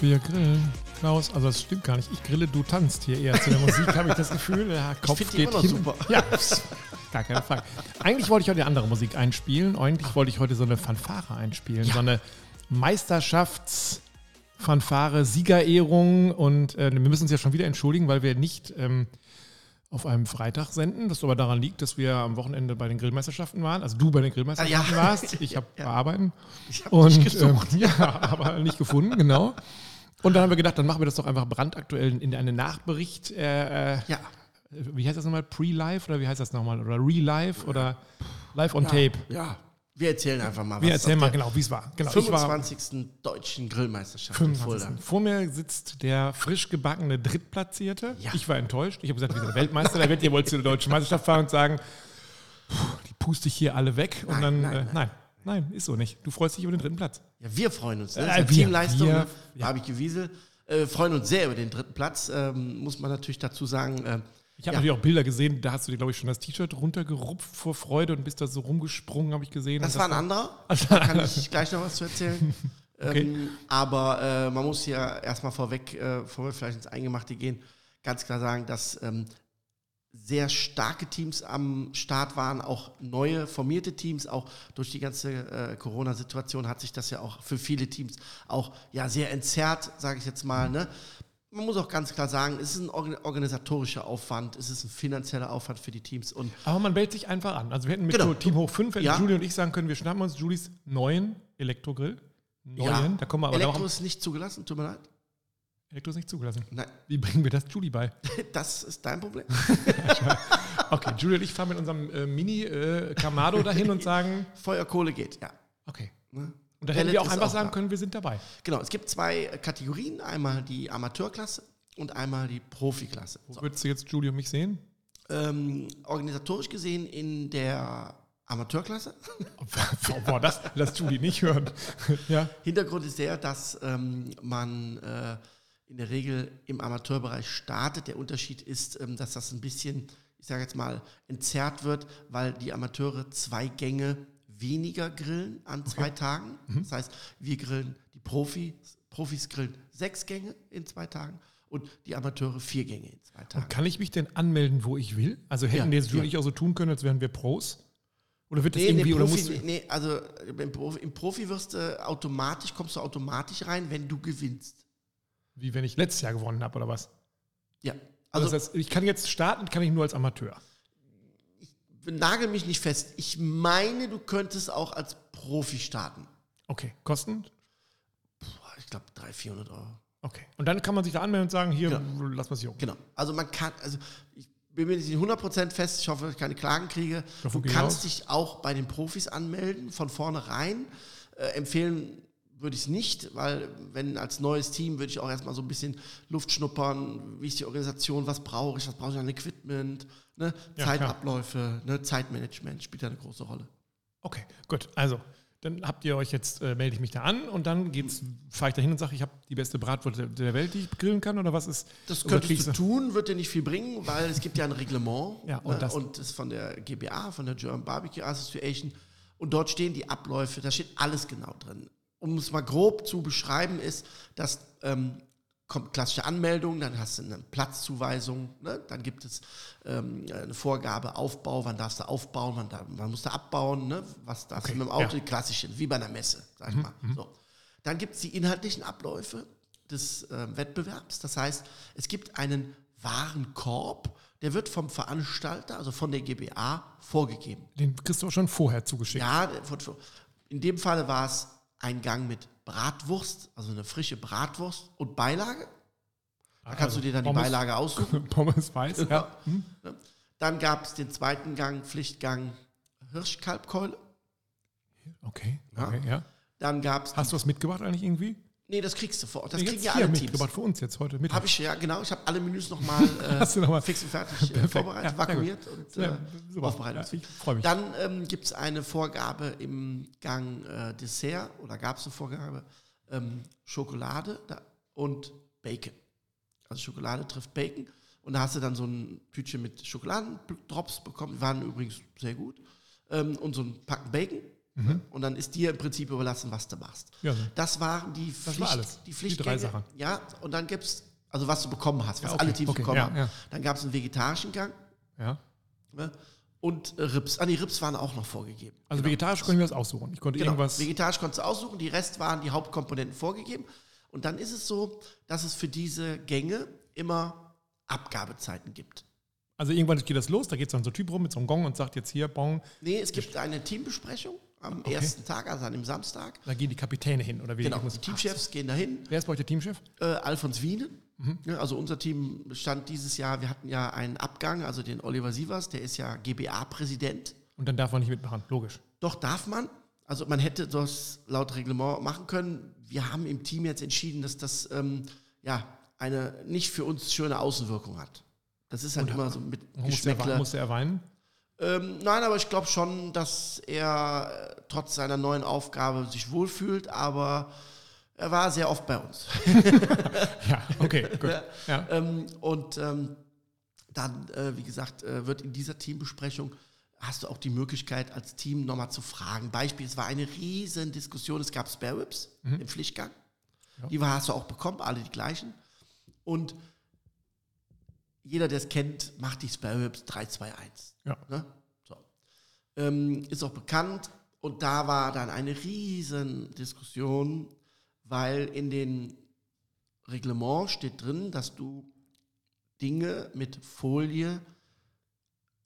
Wir grillen. Klaus, also das stimmt gar nicht. Ich grille, du tanzt hier eher zu der Musik, habe ich das Gefühl. Der Kopf ich geht immer noch hin. super. Ja, gar keine Frage. Eigentlich wollte ich heute andere Musik einspielen. Eigentlich wollte ich heute so eine Fanfare einspielen. So eine Meisterschaftsfanfare, Siegerehrung. Und äh, wir müssen uns ja schon wieder entschuldigen, weil wir nicht ähm, auf einem Freitag senden. Das aber daran liegt, dass wir am Wochenende bei den Grillmeisterschaften waren. Also du bei den Grillmeisterschaften Ah, ja. warst. Ich habe Ja. arbeiten. Ich habe Und dich gesucht. ähm, ja, aber nicht gefunden, genau. Und dann haben wir gedacht, dann machen wir das doch einfach brandaktuell in eine Nachbericht. Äh, äh, ja. Wie heißt das nochmal? Pre-Live oder wie heißt das nochmal? Oder Re-Live oder Live on Tape? Ja. Wir erzählen einfach mal, Wir was erzählen auf mal der genau, wie es war. Genau, ich war 25. Deutschen Grillmeisterschaft in 25. Fulda. Vor mir sitzt der frisch gebackene Drittplatzierte. Ja. Ich war enttäuscht. Ich habe gesagt, wir sind Weltmeister. Da wird ihr wohl zu der deutschen Meisterschaft fahren und sagen, die puste ich hier alle weg. Und Nein, dann, nein, äh, nein. nein, nein, ist so nicht. Du freust dich über den dritten Platz. Ja, wir freuen uns. Ne? Das Äh, wir, Teamleistung. wir, ne? ja. Barbie Wiesel. Äh, freuen uns sehr über den dritten Platz. Ähm, muss man natürlich dazu sagen. Ähm, Ich habe Ja. natürlich auch Bilder gesehen, da hast du dir, glaube ich, schon das T-Shirt runtergerupft vor Freude und bist da so rumgesprungen, habe ich gesehen. das Und war ein anderer. Da kann ich gleich noch was zu erzählen. Okay. ähm, aber äh, man muss ja erstmal vorweg, äh, bevor wir vielleicht ins Eingemachte gehen, ganz klar sagen, dass ähm, sehr starke Teams am Start waren, auch neue formierte Teams, auch durch die ganze äh, Corona-Situation hat sich das ja auch für viele Teams auch ja sehr entzerrt, sage ich jetzt mal. Ne? Man muss auch ganz klar sagen, es ist ein organ- organisatorischer Aufwand, es ist ein finanzieller Aufwand für die Teams und Aber man wählt sich einfach an. Also wir hätten mit Genau. so Team Hoch 5, hätten Ja. Julie und ich sagen können, wir schnappen uns Julies neuen Elektrogrill. Neuen, ja, da kommen wir aber Elektro ist nicht zugelassen, tut mir leid. Elektro ist nicht zugelassen. Nein, Wie bringen wir das Julie bei? das ist dein Problem. Okay, Julie und ich fahren mit unserem äh, Mini äh, dahin und sagen, Feuerkohle geht, ja. okay. Ne? Und dann hätten wir auch einfach auch sagen da. können, wir sind dabei. Genau, es gibt zwei Kategorien, einmal die Amateurklasse und einmal die Profiklasse. Wo So. würdest du jetzt Julie und mich sehen? Ähm, organisatorisch gesehen in der Amateurklasse. Boah, das lässt Julie nicht hören. ja. Hintergrund ist der, dass ähm, man äh, in der Regel im Amateurbereich startet. Der Unterschied ist, ähm, dass das ein bisschen, ich sage jetzt mal, entzerrt wird, weil die Amateure zwei Gänge weniger grillen an zwei Tagen. Das heißt, wir grillen die Profis, Profis grillen sechs Gänge in zwei Tagen und die Amateure vier Gänge in zwei Tagen. Kann ich mich denn anmelden, wo ich will? Also hätten Ja, jetzt Julie ja. und auch so tun können, als wären wir Pros? Oder wird das Nee, irgendwie, nee, oder Profi, musst du, nee, also im Profi, im Profi wirst du automatisch, kommst du automatisch rein, wenn du gewinnst. Wie wenn ich letztes Jahr gewonnen habe oder was? Ja. Also, Also das heißt, ich kann jetzt starten, kann ich nur als Amateur. nagel mich nicht fest. Ich meine, du könntest auch als Profi starten. Okay, Kosten? Boah, ich glaube 300, 400 Euro. Okay. Und dann kann man sich da anmelden und sagen, hier, Genau. lass mal sich um. Genau. Also man kann, also ich bin mir nicht 100% fest, ich hoffe, dass ich keine Klagen kriege. Davon Du ich kannst dich auch bei den Profis anmelden, von vornherein. Äh, empfehlen würde ich es nicht, weil wenn als neues Team würde ich auch erstmal so ein bisschen Luft schnuppern, wie ist die Organisation, was brauche ich, was brauche ich an Equipment, ne? Ja, Zeitabläufe, ne? Zeitmanagement spielt ja eine große Rolle. Okay, gut. Also, dann habt ihr euch jetzt, äh, melde ich mich da an und dann geht's, fahre ich da hin und sage, ich habe die beste Bratwurst der- Welt, die ich grillen kann oder was ist? Das könntest du tun, wird dir nicht viel bringen, weil es gibt ja ein Reglement Ja, und ne, das- und das ist von der GBA, von der German Barbecue Association und dort stehen die Abläufe, da steht alles genau drin. Um es mal grob zu beschreiben ist, dass ähm, kommt klassische Anmeldung, dann hast du eine Platzzuweisung, ne? dann gibt es ähm, eine Vorgabe Aufbau, wann darfst du aufbauen, wann, da, wann musst du abbauen, ne? was darfst Okay, du mit dem Auto, ja. Mhm, die klassischen, wie bei einer Messe, sag ich mal. So. Dann gibt es die inhaltlichen Abläufe des äh, Wettbewerbs. Das heißt, es gibt einen Warenkorb, der wird vom Veranstalter, also von der GBA, vorgegeben. Den kriegst du auch schon vorher zugeschickt. Ja, in dem Falle war es ein Gang mit Bratwurst, also eine frische Bratwurst und Beilage. Da kannst du dir dann die Pommes- Beilage aussuchen. Pommes weiß, ja. Hm? Dann gab es den zweiten Gang, Pflichtgang Hirschkalbkeule. Okay, okay, ja. Dann gab es. Hast du was mitgebracht eigentlich irgendwie? Nee, das kriegst du vor. Das kriegen ja alle Teams. mitgebracht für uns jetzt heute mit. Habe ich, ja, genau. Ich habe alle Menüs nochmal äh, noch fix und fertig äh, vorbereitet, Ja, vakuumiert und Ja, äh, aufbereitet. Ja, ich freue mich. Dann ähm, gibt es eine Vorgabe im Gang äh, Dessert oder gab es eine Vorgabe ähm, Schokolade und Bacon. Also Schokolade trifft Bacon. Und da hast du dann so ein Tütchen mit Schokoladendrops bekommen. Die waren übrigens sehr gut. Ähm, und so ein Packen Bacon. Ne? Und dann ist dir im Prinzip überlassen, was du machst. Ja, so. Das waren die, Das Pflicht, war alles. die Die Pflichtgänge. drei Sachen. Ja, und dann gibt es, also was du bekommen hast, was Ja, okay, alle Teams okay, bekommen ja, haben. Dann gab es einen vegetarischen Gang Ja. ne? und äh, Rips. Ah, die Rips waren auch noch vorgegeben. Also vegetarisch konnte ich mir das aussuchen. Ich konnte Genau. irgendwas. Vegetarisch konntest du aussuchen, die Rest waren die Hauptkomponenten vorgegeben. Und dann ist es so, dass es für diese Gänge immer Abgabezeiten gibt. Also irgendwann geht das los, da geht so ein Typ rum mit so einem Gong und sagt jetzt hier, Bon, Nee, es gibt eine Teambesprechung am Okay. ersten Tag, also an dem Samstag. da gehen die Kapitäne hin oder wie Genau, muss- die Teamchefs gehen dahin. Wer ist bei euch der Teamchef? Äh, Alfons Wienen. Mhm. Ja, also unser Team stand dieses Jahr, wir hatten ja einen Abgang, also den Oliver Sievers, der ist ja GBA-Präsident. Und dann darf man nicht mitmachen, logisch. Doch darf man. Also man hätte das laut Reglement machen können. Wir haben im Team jetzt entschieden, dass das ähm, ja eine nicht für uns schöne Außenwirkung hat. Das ist halt Und immer so mit er, Geschmäckler. musste er weinen? Ähm, nein, aber ich glaube schon, dass er äh, trotz seiner neuen Aufgabe sich wohlfühlt, aber er war sehr oft bei uns. Ja, okay, gut. Ja. Ähm, und ähm, dann, äh, wie gesagt, äh, wird in dieser Teambesprechung hast du auch die Möglichkeit, als Team nochmal zu fragen. Beispiel, es war eine riesen Diskussion, es gab Spare Whips im Pflichtgang. Ja. Die hast du auch bekommen, alle die gleichen. Und jeder, der es kennt, macht die Spare Whips 3, 2, 1. Ja. Ne? So. Ähm, ist auch bekannt. Und da war dann eine riesen Diskussion, weil in den Reglement steht drin, dass du Dinge mit Folie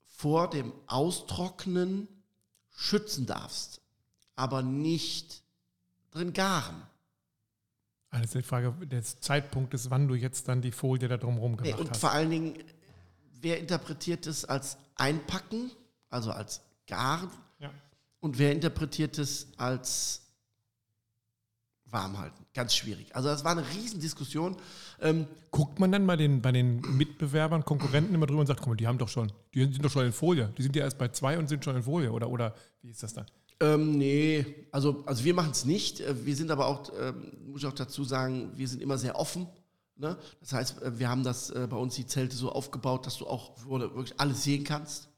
vor dem Austrocknen schützen darfst, aber nicht drin garen. Also die Frage des Zeitpunktes, wann du jetzt dann die Folie da drumherum Nee, gemacht und hast. vor allen Dingen, wer interpretiert es als Einpacken, also als Garen, Ja. und wer interpretiert es als warm halten? Ganz schwierig. Also das war eine Riesendiskussion. Ähm, Guckt man dann bei den, bei den Mitbewerbern, Konkurrenten immer drüber und sagt, guck mal, die haben doch schon, die sind doch schon in Folie. Die sind ja erst bei zwei und sind schon in Folie. Oder, oder wie ist das dann? Ähm, nee, also, also wir machen es nicht. Äh, Wir sind aber auch, ähm, muss ich auch dazu sagen, wir sind immer sehr offen. Ne? Das heißt, äh, wir haben das äh, bei uns die Zelte so aufgebaut, dass du auch wirklich alles sehen kannst.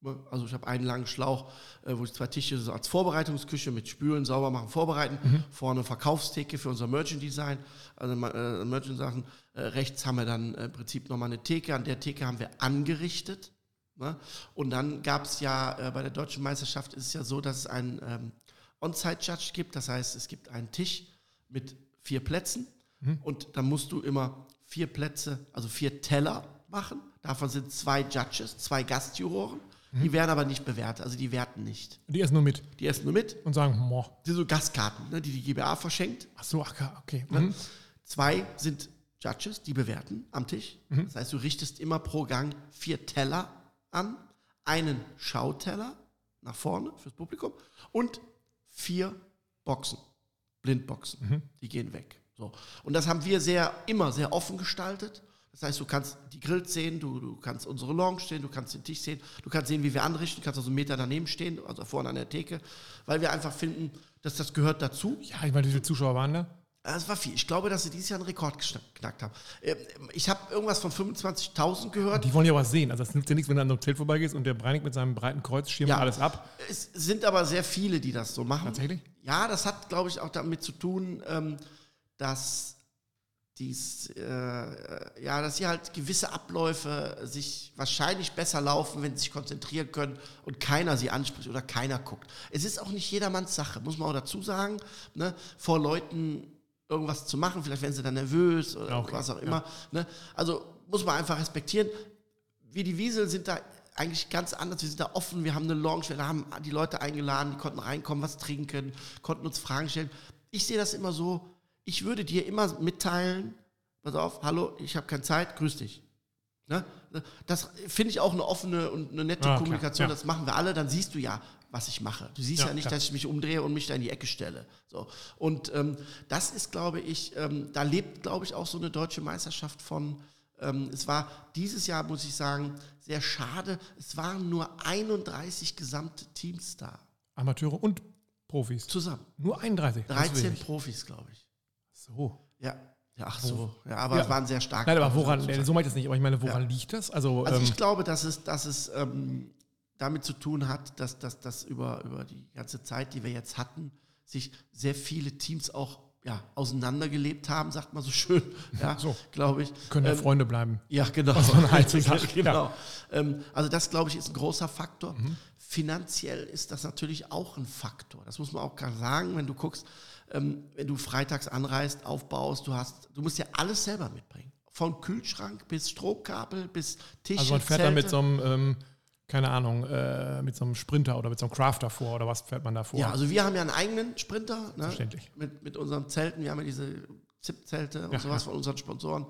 Ne? Also ich habe einen langen Schlauch, äh, wo ich zwei Tische so als Vorbereitungsküche mit Spülen, sauber machen, vorbereiten. Vorne Verkaufstheke für unser Merchant Design, also äh, Merchant Sachen. Äh, rechts haben wir dann äh, im Prinzip nochmal eine Theke. An der Theke haben wir angerichtet. Ne? Und dann gab es ja äh, bei der deutschen Meisterschaft ist es ja so, dass es einen ähm, On-Site-Judge gibt. Das heißt, es gibt einen Tisch mit vier Plätzen und dann musst du immer vier Plätze, also vier Teller machen. Davon sind zwei Judges, zwei Gastjuroren. Die werden aber nicht bewertet, also die werten nicht. Die essen nur mit Die essen nur mit. und sagen, moh. Sind so Gastkarten, ne, die die GBA verschenkt. Ach so, ach, okay. Ne? Mhm. Zwei sind Judges, die bewerten am Tisch. Das heißt, du richtest immer pro Gang vier Teller an, einen Schauteller nach vorne fürs Publikum und vier Boxen, Blindboxen. Die gehen weg. So. Und das haben wir sehr, immer sehr offen gestaltet. Das heißt, du kannst die Grills sehen, du, du kannst unsere Lounge sehen, du kannst den Tisch sehen, du kannst sehen, wie wir anrichten, du kannst also einen Meter daneben stehen, also vorne an der Theke, weil wir einfach finden, dass das gehört dazu. Ja, ich meine, wie viele Zuschauer waren da? Das war viel. Ich glaube, dass sie dieses Jahr einen Rekord geknackt haben. Ähm, Ich habe irgendwas von 25.000 gehört. Die wollen ja was sehen. Also es nützt ja nichts, wenn du an einem Zelt vorbeigehst und der Breinig mit seinem breiten Kreuz schirmt Ja. alles ab. Es sind aber sehr viele, die das so machen. Tatsächlich? Ja, das hat, glaube ich, auch damit zu tun, ähm, dass dies, äh, ja, dass hier halt gewisse Abläufe sich wahrscheinlich besser laufen, wenn sie sich konzentrieren können und keiner sie anspricht oder keiner guckt. Es ist auch nicht jedermanns Sache, muss man auch dazu sagen, ne, vor Leuten irgendwas zu machen, vielleicht werden sie dann nervös oder Ja, okay, was auch ja. immer. Ne? Also muss man einfach respektieren. Wir die Wiesel sind da eigentlich ganz anders. Wir sind da offen, wir haben eine Lounge, wir haben die Leute eingeladen, die konnten reinkommen, was trinken, konnten uns Fragen stellen. Ich sehe das immer so, ich würde dir immer mitteilen, pass auf, hallo, ich habe keine Zeit, grüß dich. Ne? Das finde ich auch eine offene und eine nette Ah, klar, Kommunikation, ja. das machen wir alle, dann siehst du ja, was ich mache. Du siehst ja, Ja, nicht, klar. dass ich mich umdrehe und mich da in die Ecke stelle. So. Und ähm, das ist, glaube ich, ähm, da lebt, glaube ich, auch so eine deutsche Meisterschaft von. Ähm, es war dieses Jahr, muss ich sagen, sehr schade. Es waren nur 31 gesamte Teams da. Amateure und Profis. Zusammen. Nur 31. das ist 13 wenig. Profis, glaube ich. So. Ja. Ja, ach so. Ja, aber Ja. es waren sehr stark. Nein, aber woran, so meinte ich das nicht, aber ich meine, woran Ja. liegt das? Also, Also ähm, ich glaube, dass es, dass es ähm, damit zu tun hat, dass das über, über die ganze Zeit, die wir jetzt hatten, sich sehr viele Teams auch ja, auseinandergelebt haben, sagt man so schön, ja, So. glaube ich. Können ja Ähm, Freunde bleiben. ja, genau. So sagt, genau. Ähm, also das, glaube ich, ist ein großer Faktor. Mhm. Finanziell ist das natürlich auch ein Faktor. Das muss man auch gerade sagen, wenn du guckst, ähm, wenn du freitags anreist, aufbaust, du hast, du musst ja alles selber mitbringen. Von Kühlschrank bis Strohkabel bis Tische, Also man fährt da Zelte. mit so einem, ähm, keine Ahnung, äh, mit so einem Sprinter oder mit so einem Crafter vor oder was fährt man da vor? Ja, also wir haben ja einen eigenen Sprinter. Ne? Verständlich. Mit, mit unseren Zelten. Wir haben ja diese ZIP-Zelte und Ja, sowas von unseren Sponsoren.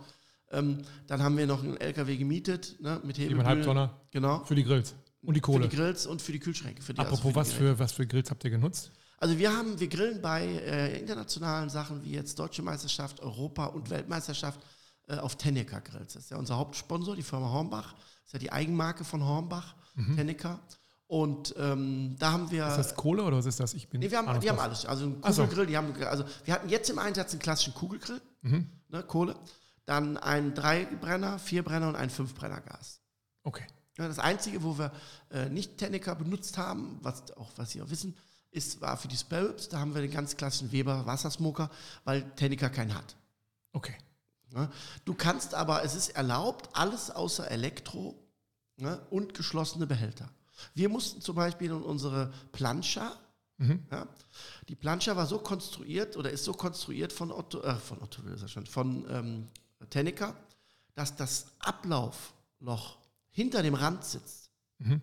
Ähm, dann haben wir noch einen LKW gemietet, ne? mit Hebelbühne. Genau. für die Grills und die Für Kohle. die Grills und für die Kühlschränke. Für die, also Apropos, für die was, Geräte. für, was für Grills habt ihr genutzt? Also wir haben, wir grillen bei äh, internationalen Sachen wie jetzt Deutsche Meisterschaft, Europa und Weltmeisterschaft äh, auf Tennecker Grills. Das ist ja unser Hauptsponsor, die Firma Hornbach. Das ist ja die Eigenmarke von Hornbach, Tennecker. Und ähm, da haben wir. Mhm. Ist das Kohle oder was ist das? Ich bin Nee, wir haben, die haben alles. Also einen Ach so. Kugelgrill, die haben, also wir hatten jetzt im Einsatz einen klassischen Kugelgrill, Mhm. ne, Kohle, dann einen Dreibrenner, Vierbrenner und einen Fünfbrenner-Gas. Okay. Ja, das Einzige, wo wir äh, nicht Tennecker benutzt haben, was auch was Sie auch wissen, ist, war für die Sparrows, da haben wir den ganz klassischen Weber Wassersmoker, weil Tennecker keinen hat. Okay. Ne? Du kannst aber, es ist erlaubt, alles außer Elektro ne, und geschlossene Behälter. Wir mussten zum Beispiel in unsere Plancha, Mhm. ja, die Plancha war so konstruiert oder ist so konstruiert von Otto, äh, von Otto will ich ja schon, von ähm, Tennecker, dass das Ablaufloch hinter dem Rand sitzt. Mhm.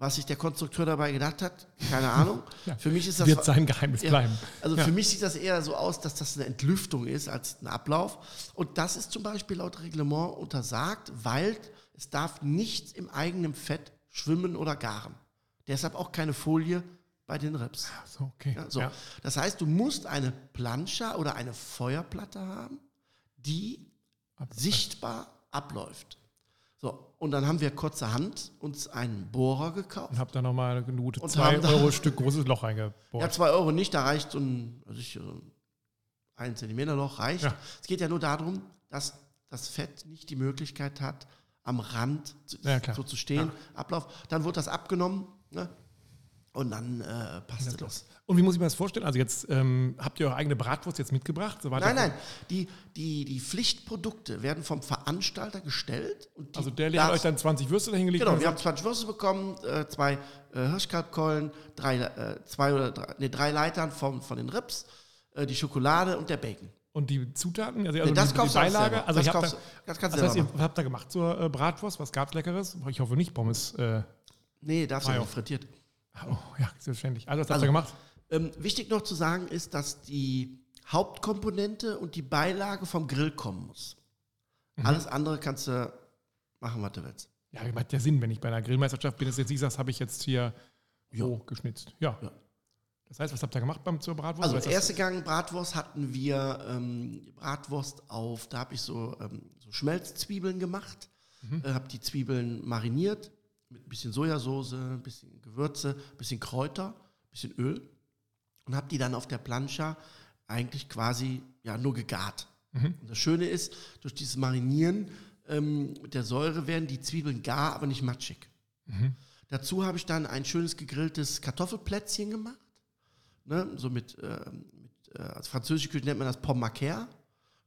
Was sich der Konstrukteur dabei gedacht hat, keine Ahnung. Ja, Für mich ist das Wird sein Geheimnis ja, bleiben. Also Ja. für mich sieht das eher so aus, dass das eine Entlüftung ist als ein Ablauf. Und das ist zum Beispiel laut Reglement untersagt, weil es darf nichts im eigenen Fett schwimmen oder garen. Deshalb auch keine Folie bei den Rips. So, okay. Ja, so. Ja. Das heißt, du musst eine Plancha oder eine Feuerplatte haben, die sichtbar abläuft. So, und dann haben wir kurzerhand uns einen Bohrer gekauft. Und hab da nochmal eine gute Und 2 haben da- Euro Stück großes Loch Ja, reingebohrt. zwei Euro nicht, da reicht so ein, also ich, ein Zentimeter Loch reicht. Ja. Es geht ja nur darum, dass das Fett nicht die Möglichkeit hat, am Rand zu, Ja, so zu stehen. Ablauf. Dann wird das abgenommen ne? Und dann äh, passt das. Und wie muss ich mir das vorstellen? Also jetzt ähm, habt ihr eure eigene Bratwurst jetzt mitgebracht? Soweit Nein, ihr- nein, die, die, die Pflichtprodukte werden vom Veranstalter gestellt. Also der hat euch dann 20 Würste dahingelegt Genau, wir haben gesagt, 20 Würste bekommen, äh, zwei äh, Hirschkalbkeulen, drei, äh, zwei oder drei, nee, drei Leitern von, von den Rips, äh, die Schokolade und der Bacon. und die Zutaten, also, Nee, also das die, die Beilage, also Das kaufst da, das kannst du das heißt, ihr habt da gemacht zur äh, Bratwurst, was gab's Leckeres? Ich hoffe nicht Pommes. Äh, Nee, darfst du nicht frittiert. Oh, ja, selbstverständlich. Also habt Also- ihr gemacht? Ähm, wichtig noch zu sagen ist, dass die Hauptkomponente und die Beilage vom Grill kommen muss. Mhm. Alles andere kannst du machen, was du willst. Ja, macht ja Sinn, wenn ich bei einer Grillmeisterschaft bin, ist jetzt nicht sagst, habe ich jetzt hier so geschnitzt. Ja. Ja. Das heißt, was habt ihr gemacht beim zur Bratwurst? Also der das- erste Gang Bratwurst hatten wir ähm, Bratwurst auf, da habe ich so, ähm, so Schmelzzwiebeln gemacht, Mhm. äh, habe die Zwiebeln mariniert mit ein bisschen Sojasauce, ein bisschen Gewürze, ein bisschen Kräuter, ein bisschen Öl und habe die dann auf der Plancha eigentlich quasi ja nur gegart. Mhm. Und das Schöne ist, durch dieses Marinieren ähm, mit der Säure werden die Zwiebeln gar, aber nicht matschig. Mhm. Dazu habe ich dann ein schönes gegrilltes Kartoffelplätzchen gemacht. Ne, so mit, ähm, mit äh, als französische Küche nennt man das Pomme Macaire.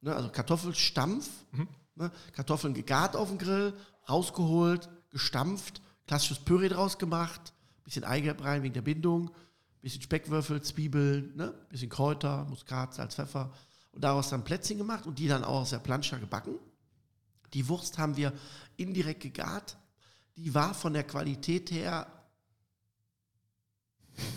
Ne, also Kartoffelstampf. Mhm. Ne, Kartoffeln gegart auf dem Grill, rausgeholt, gestampft, klassisches Püree draus gemacht, bisschen Eigelb rein wegen der Bindung, bisschen Speckwürfel, Zwiebeln, ne, bisschen Kräuter, Muskat, Salz, Pfeffer. Und daraus dann Plätzchen gemacht und die dann auch aus der Plancha gebacken. Die Wurst haben wir indirekt gegart. Die war von der Qualität her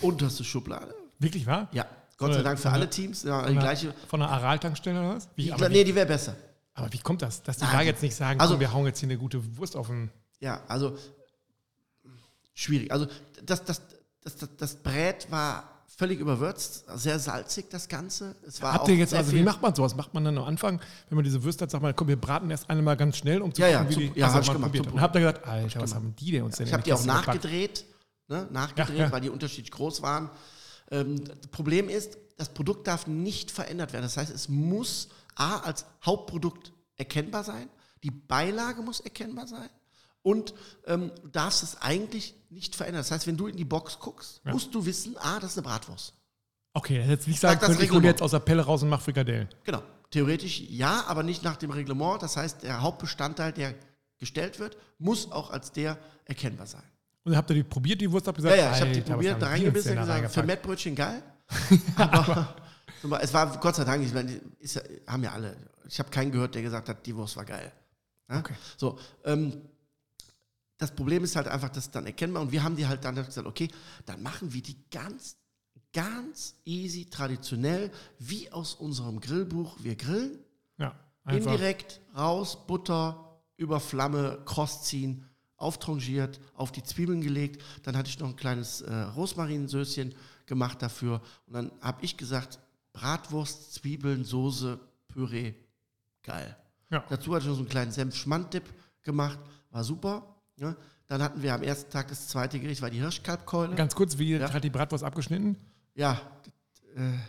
unterste Schublade. Wirklich wahr? Ja, Gott sei Von Dank für alle Teams. Ja, die Von gleiche. einer, von einer Araltankstelle oder was? Wie, Die, nee, wie, die wäre besser. aber wie kommt das? Dass die Nein. da jetzt nicht sagen, Also- komm, wir hauen jetzt hier eine gute Wurst auf den. Ja, also schwierig. Also das, das, das, das, das Brät war völlig überwürzt, sehr salzig das Ganze. Es war Habt auch ihr jetzt, also wie macht man sowas? Macht man dann am Anfang, wenn man diese Würste hat, sagt man, komm, wir braten erst einmal ganz schnell, um zu Ja, ja, gucken, wie zu- die ja, also hab ich gemacht, probiert. Und habt ihr gesagt, Alter, was haben die denn uns denn Ich habe die auch nachgedreht, ne, nachgedreht, Ja, ja. weil die unterschiedlich groß waren. Ähm, das Problem ist, das Produkt darf nicht verändert werden. Das heißt, es muss A als Hauptprodukt erkennbar sein, die Beilage muss erkennbar sein Und ähm, du darfst es eigentlich nicht verändern. Das heißt, wenn du in die Box guckst, Ja. musst du wissen, ah, das ist eine Bratwurst. Okay, das hätte ich sagen Sag können, ich hole jetzt aus der Pelle raus und mache Frikadellen. Genau. Theoretisch ja, aber nicht nach dem Reglement. Das heißt, der Hauptbestandteil, der gestellt wird, muss auch als der erkennbar sein. Und habt ihr die probiert, die Wurst, habt ihr Ja, gesagt, ja, ich habe die probiert, da reingebissen und gesagt, für? Mettbrötchen geil. aber, aber es war Gott sei Dank, ich meine, ist haben ja alle. Ich habe keinen gehört, der gesagt hat, die Wurst war geil. Ja? Okay. So, ähm, das Problem ist halt einfach, das ist dann erkennbar und wir haben die halt dann gesagt, okay, dann machen wir die ganz, ganz easy, traditionell, wie aus unserem Grillbuch. Wir grillen, Ja, einfach. indirekt raus, Butter über Flamme, cross ziehen, auftrangiert, auf die Zwiebeln gelegt. Dann hatte ich noch ein kleines äh, Rosmarinsößchen gemacht dafür. Und dann habe ich gesagt, Bratwurst, Zwiebeln, Soße, Püree, geil. Ja. Dazu hatte ich noch so einen kleinen Senf-Schmand-Dip gemacht, war super. Ne? Dann hatten wir am ersten Tag das zweite Gericht, war die Hirschkalbkeule. Ganz kurz, wie Ja. hat die Bratwurst abgeschnitten? Ja,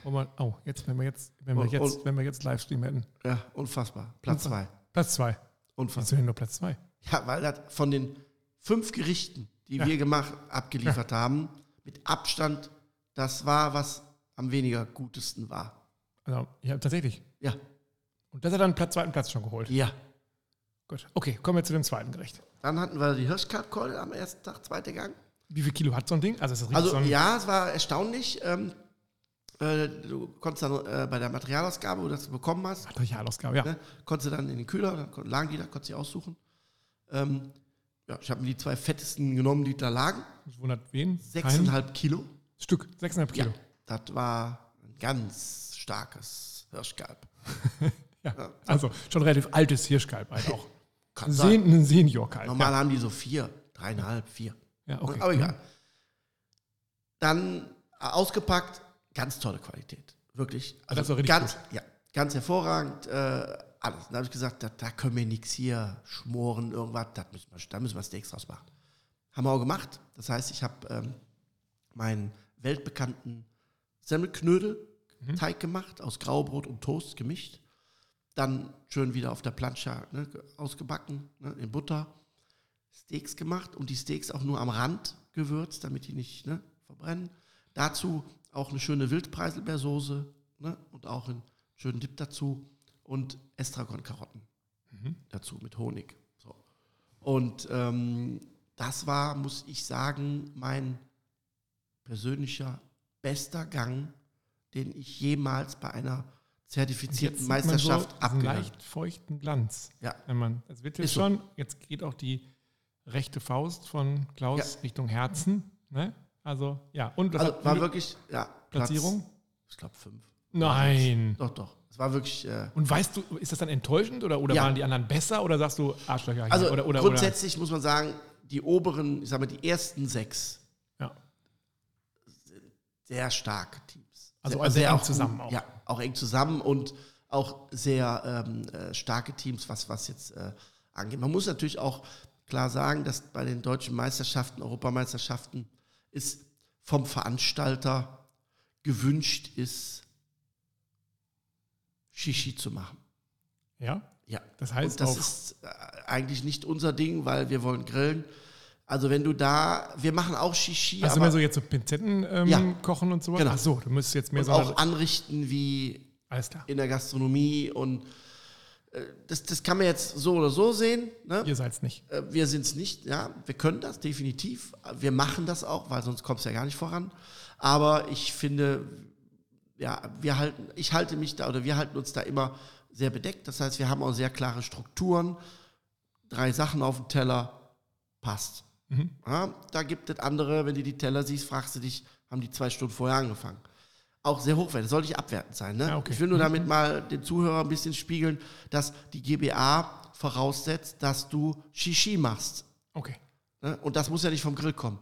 Wo man, oh, jetzt, wenn wir jetzt, wenn wir jetzt, wenn wir jetzt Livestream hätten. ja, unfassbar. Platz zwei. Platz zwei. Unfassbar. Du denn nur Platz zwei? Ja, weil das von den fünf Gerichten, die Ja. wir gemacht, abgeliefert haben, mit Abstand das war, was am weniger gutesten war. Also, ja, tatsächlich. Ja, Und das hat dann Platz zweiten Platz schon geholt. ja. Gut. Okay, kommen wir zu dem zweiten Gericht. Dann hatten wir die Hirschkalbkeule am ersten Tag, zweiter Gang. Wie viel Kilo hat so ein Ding? Also, es ist richtig Also ja, es war erstaunlich. Ähm, äh, du konntest dann äh, bei der Materialausgabe, wo du das bekommen hast, Materialausgabe, ja. ne, konntest du dann in den Kühler, dann lagen die da, konntest du aussuchen. Ähm, ja, ich habe mir die zwei fettesten genommen, die da lagen. Das wundert wen? Keinen? Sechseinhalb Kilo. Stück, sechseinhalb Ja, Kilo. das war ein ganz starkes Hirschkalb. Ja. Also, schon relativ altes Hirschkalb halt auch. Kann Ein, sein. Sen ein Seniorkalb. Normal haben die so vier, dreieinhalb, vier. Ja, ja okay. Aber egal. Dann äh, ausgepackt, ganz tolle Qualität. Wirklich. Also das war richtig ganz, ja, ganz hervorragend. Äh, alles. Dann habe ich gesagt, da, da können wir nichts hier schmoren, irgendwas. Das müssen wir, da müssen wir Steaks draus machen. Haben wir auch gemacht. Das heißt, ich habe ähm, meinen weltbekannten Semmelknödel-Teig gemacht, aus Graubrot und Toast gemischt. Dann schön wieder auf der Plancha ne, ausgebacken, ne, in Butter. Steaks gemacht und die Steaks auch nur am Rand gewürzt, damit die nicht ne, verbrennen. Dazu auch eine schöne Wildpreiselbeersoße ne, und auch einen schönen Dip dazu und Estragon-Karotten dazu mit Honig. So. Und ähm, das war, muss ich sagen, mein persönlicher bester Gang, den ich jemals bei einer zertifizierten Meisterschaft so abgegangen leicht feuchten Glanz. Ja. Wenn man, es wird jetzt Ist so. schon, jetzt geht auch die rechte Faust von Klaus Ja. Richtung Herzen. Ne? Also, ja. Und das Also war wirklich, ja. Platz- Platzierung? Ich glaube fünf. Nein. Doch, doch. Es war wirklich. Äh, Und weißt du, ist das dann enttäuschend oder, oder Ja. waren die anderen besser oder sagst du Arschlöcher? also oder, oder, grundsätzlich muss man sagen, die oberen, ich sag mal, die ersten sechs, Oder, ja. sehr starke Teams. Also sehr, sehr eng gut- zusammen auch. Ja, auch eng zusammen und auch sehr ähm, äh, starke Teams, was, was jetzt äh, angeht. Man muss natürlich auch klar sagen, dass bei den deutschen Meisterschaften, Europameisterschaften, ist vom Veranstalter gewünscht ist, Shishi zu machen. ja. Ja. Das heißt Und das auch- ist äh, eigentlich nicht unser Ding, weil wir wollen grillen. Also wenn du da, wir machen auch Shishi, Also mehr so jetzt so Pinzetten ähm, Ja. kochen und sowas? Genau. Ach so, du müsstest jetzt mehr und so. auch anrichten wie in der Gastronomie und äh, das, das kann man jetzt so oder so sehen. Ne? Ihr seid es nicht. Äh, Wir sind es nicht, ja, wir können das definitiv. Wir machen das auch, weil sonst kommt es ja gar nicht voran. Aber ich finde, ja, wir halten, ich halte mich da oder wir halten uns da immer sehr bedeckt. Das heißt, wir haben auch sehr klare Strukturen. Drei Sachen auf dem Teller, passt. Mhm. Ja, da gibt es andere, wenn du die Teller siehst, fragst du dich, haben die zwei Stunden vorher angefangen. Auch sehr hochwertig, soll nicht abwertend sein. Ne? Ja, okay. Ich will nur damit mal den Zuhörer ein bisschen spiegeln, dass die GBA voraussetzt, dass du Shishi machst. Okay. Ne? Und das muss ja nicht vom Grill kommen.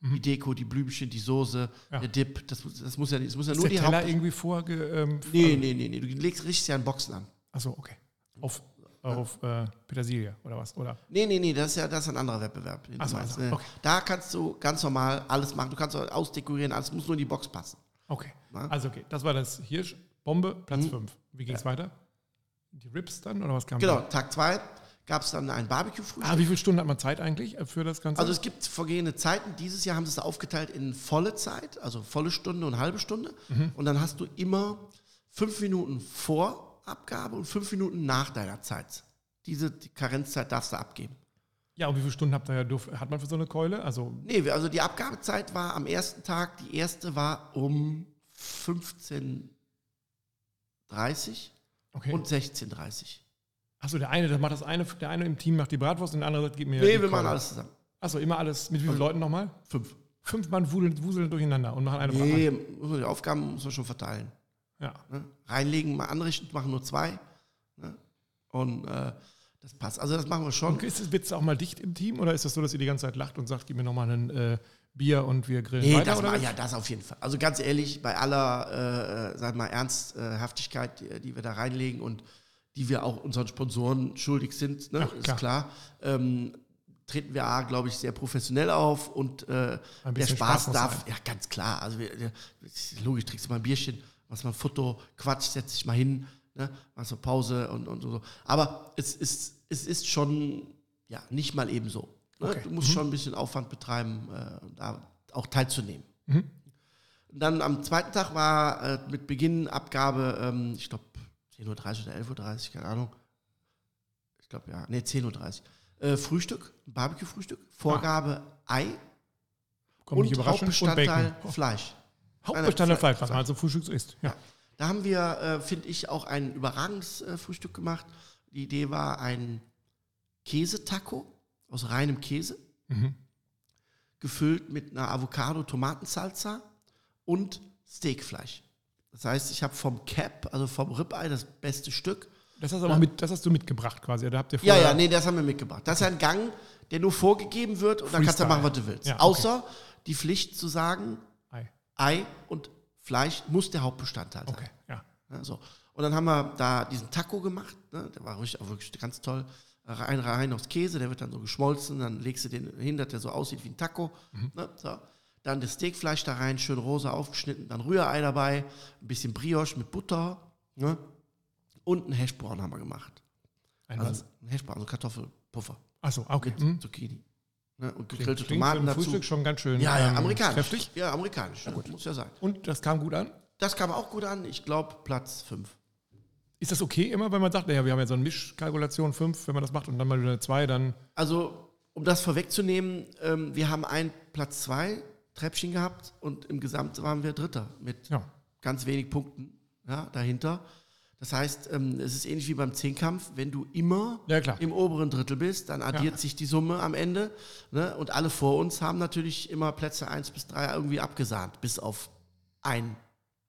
Die Deko, die Blümchen, die Soße, Ja. der Dip, das, muss- das muss ja, das muss ja Ist nur der die Teller Haupt... irgendwie vorge... Ähm, Nee, nee, nee, nee, du legst richtig ja in Boxen an. Achso, okay. Auf, auf äh, Petersilie oder was? Oder? Nee, nee, nee, das ist ja das ist ein anderer Wettbewerb. Ach so, meinst, ach so, ne? okay. Da kannst du ganz normal alles machen. Du kannst ausdekorieren, alles muss nur in die Box passen. Okay. Na? Also okay, das war das Hirsch, Bombe, Platz 5. Wie ging es weiter? Die Rips dann oder was kam Genau, da? Tag zwei gab es dann ein Barbecue-Frühstück. Ah, wie viele Stunden hat man Zeit eigentlich äh, für das Ganze? Also es gibt vergehende Zeiten. Dieses Jahr haben sie es aufgeteilt in volle Zeit, also volle Stunde und halbe Stunde. Mhm. Und dann hast du immer fünf Minuten vor Abgabe und fünf Minuten nach deiner Zeit. Diese die Karenzzeit darfst du abgeben. ja, und wie viele Stunden habt ihr, durf- hat man für so eine Keule? Also, Nee, also die Abgabezeit war am ersten Tag, die erste war um 15.30 okay. und 16.30 Achso, der eine, der macht das eine, der eine im Team macht die Bratwurst und der andere sagt, gib mir Nee, die wir machen Keule. alles zusammen. Achso, immer alles. Mit wie vielen Leuten nochmal? Fünf. Fünf Mann wuseln, wuseln durcheinander und machen eine Nee, muss man- die Aufgaben muss man schon verteilen. Ja. Ne? Reinlegen, mal anrichten, machen nur zwei. Ne? Und äh, das passt. Also das machen wir schon. Und ist es Witz auch mal dicht im Team oder ist das so, dass ihr die ganze Zeit lacht und sagt, gib mir nochmal ein äh, Bier und wir grillen Nee, weiter? das oder ja, das auf jeden Fall. Also ganz ehrlich, bei aller, äh, sag mal, Ernsthaftigkeit, die, die wir da reinlegen und die wir auch unseren Sponsoren schuldig sind, ne? Ja, ist klar. klar, ähm, treten wir, A, glaube ich, sehr professionell auf und äh, der Spaß, Spaß darf, sein. ja, ganz klar. Also wir, logisch, trinkst du mal ein Bierchen, machst mal ein Foto, Quatsch, setz dich mal hin, ne? machst eine Pause und, und so. Aber es ist, es ist schon, ja, nicht mal eben so. Ne? Okay. Du musst schon ein bisschen Aufwand betreiben, äh, da auch teilzunehmen. Mhm. Und dann am zweiten Tag war äh, mit Beginn Abgabe, ähm, ich glaube 10.30 Uhr oder 11.30 Uhr, keine Ahnung. Ich glaube ja, nee, 10.30 Uhr. Äh, Frühstück, Barbecue-Frühstück, Vorgabe Ei Kommt nicht und und Hauptbestandteil. Oh, Fleisch. Hauptbestandteil Fle- Fleisch, was man also Frühstück so isst. Ja. Da haben wir, äh, finde ich, auch ein überragendes äh, Frühstück gemacht. Die Idee war ein Käsetaco aus reinem Käse, Mhm. gefüllt mit einer Avocado-Tomatensalsa und Steakfleisch. Das heißt, ich habe vom Cap, also vom Ribeye, das beste Stück. Das, hast du aber mit, das hast du mitgebracht quasi. Da habt ihr Ja, ja, nee, das haben wir mitgebracht. Das ist ein Gang, der nur vorgegeben wird und dann kannst du Freestyle. machen, was du willst. Ja, okay. Außer die Pflicht zu sagen, Ei. Und Fleisch muss der Hauptbestandteil sein. Okay, ja. Ja, so. Und dann haben wir da diesen Taco gemacht, ne? der war auch wirklich ganz toll. Rein, rein aus Käse, der wird dann so geschmolzen, dann legst du den hin, dass der so aussieht wie ein Taco. Ne? So. Dann das Steakfleisch da rein, schön rosa aufgeschnitten, dann Rührei dabei, ein bisschen Brioche mit Butter ne? und ein Hashbrown haben wir gemacht. Ein Also was? ein Hashbrown, also Kartoffelpuffer Achso, okay. mit Mhm. Zucchini. Ne? Und gegrillte Tomaten dazu. Frühstück schon ganz schön Ja, ja, ähm, amerikanisch. kräftig. Ja, amerikanisch, muss ja sein. Und das kam gut an? Das kam auch gut an, ich glaube Platz 5. Ist das okay immer, wenn man sagt, naja, wir haben ja so eine Mischkalkulation 5, wenn man das macht und dann mal wieder eine 2, dann Also, um das vorwegzunehmen, ähm, wir haben ein Platz zwei Treppchen gehabt und im Gesamt waren wir Dritter mit ja. ganz wenig Punkten ja, dahinter. Das heißt, ähm, es ist ähnlich wie beim Zehnkampf, wenn du immer Ja, im oberen Drittel bist, dann addiert Ja. sich die Summe am Ende. Ne? Und alle vor uns haben natürlich immer Plätze 1 bis 3 irgendwie abgesahnt, bis auf ein,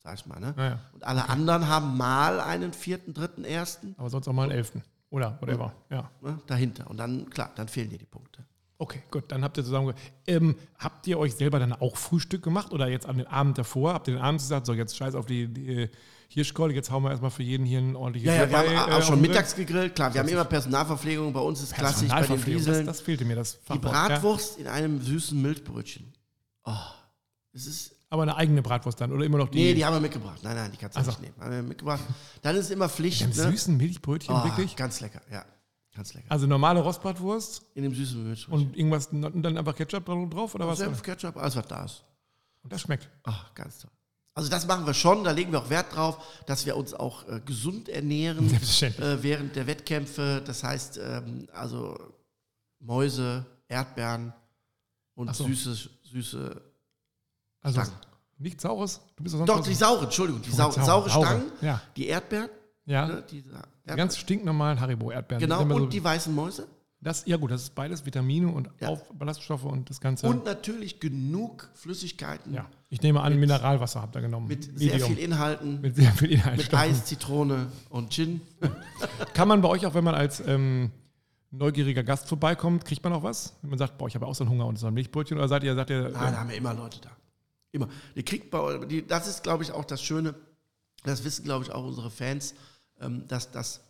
sag ich mal. Ne? Naja. Und alle anderen haben mal einen vierten, dritten, ersten Aber sonst auch mal einen 11. Oder whatever. Ja. ne? dahinter. Und dann, klar, dann fehlen dir die Punkte. Okay, gut, dann habt ihr zusammen. Ähm, habt ihr euch selber dann auch Frühstück gemacht oder jetzt an den Abend davor? Habt ihr den Abend gesagt, so jetzt scheiß auf die, die Hirschkeule, jetzt hauen wir erstmal für jeden hier ein ordentliches Ja, ja, wir haben äh, auch auf schon mittags gegrillt. Klar, wir haben immer Personalverpflegung. Bei uns ist klassisch bei den Dieseln. Das, das fehlte mir, das die Fachwort, ja. Bratwurst in einem süßen Milchbrötchen. Oh, es ist. Aber eine eigene Bratwurst dann oder immer noch die, Nee, die haben wir mitgebracht. Nein, nein, die kannst du Ach so. nicht nehmen. Haben wir mitgebracht. Dann ist immer Pflicht. mit einem Ne? süßen Milchbrötchen, Oh, wirklich? Ganz lecker, ja. Ganz lecker. Also normale Rostbratwurst In dem süßen Milchbrötchen. und irgendwas und dann einfach Ketchup drauf oder was? Senf, Ketchup, alles was da ist. Und das schmeckt. Ach, ganz toll. Also das machen wir schon, da legen wir auch Wert drauf, dass wir uns auch äh, gesund ernähren äh, während der Wettkämpfe. Das heißt, ähm, also Mäuse, Erdbeeren und so. süße, süße Also Stangen. nichts Saures? Du bist doch Doch, die sauren, Entschuldigung, die sau Saure, saure Stangen, ja. die Erdbeeren, Ja, ne, die Erdbeeren. ganz stinknormalen Haribo-Erdbeeren. genau, und so, die weißen Mäuse. das, ja gut, das ist beides Vitamine und Ja. auf Ballaststoffe und das Ganze. Und natürlich genug Flüssigkeiten ja, ich nehme an, Mineralwasser habt ihr genommen. mit sehr Medium. viel Inhalten, mit, Mit sehr viel Inhaltsstoffen. Eis, Zitrone und Gin. Kann man bei euch auch, wenn man als ähm, neugieriger Gast vorbeikommt, kriegt man auch was? Wenn man sagt, boah, ich habe auch so einen Hunger und so ein Milchbrötchen oder seid ihr, sagt ihr, Nein, da haben wir immer Leute da. Immer. Die kriegt bei, die, das ist, glaube ich, auch das Schöne. Das wissen, glaube ich, auch unsere Fans, ähm, dass, dass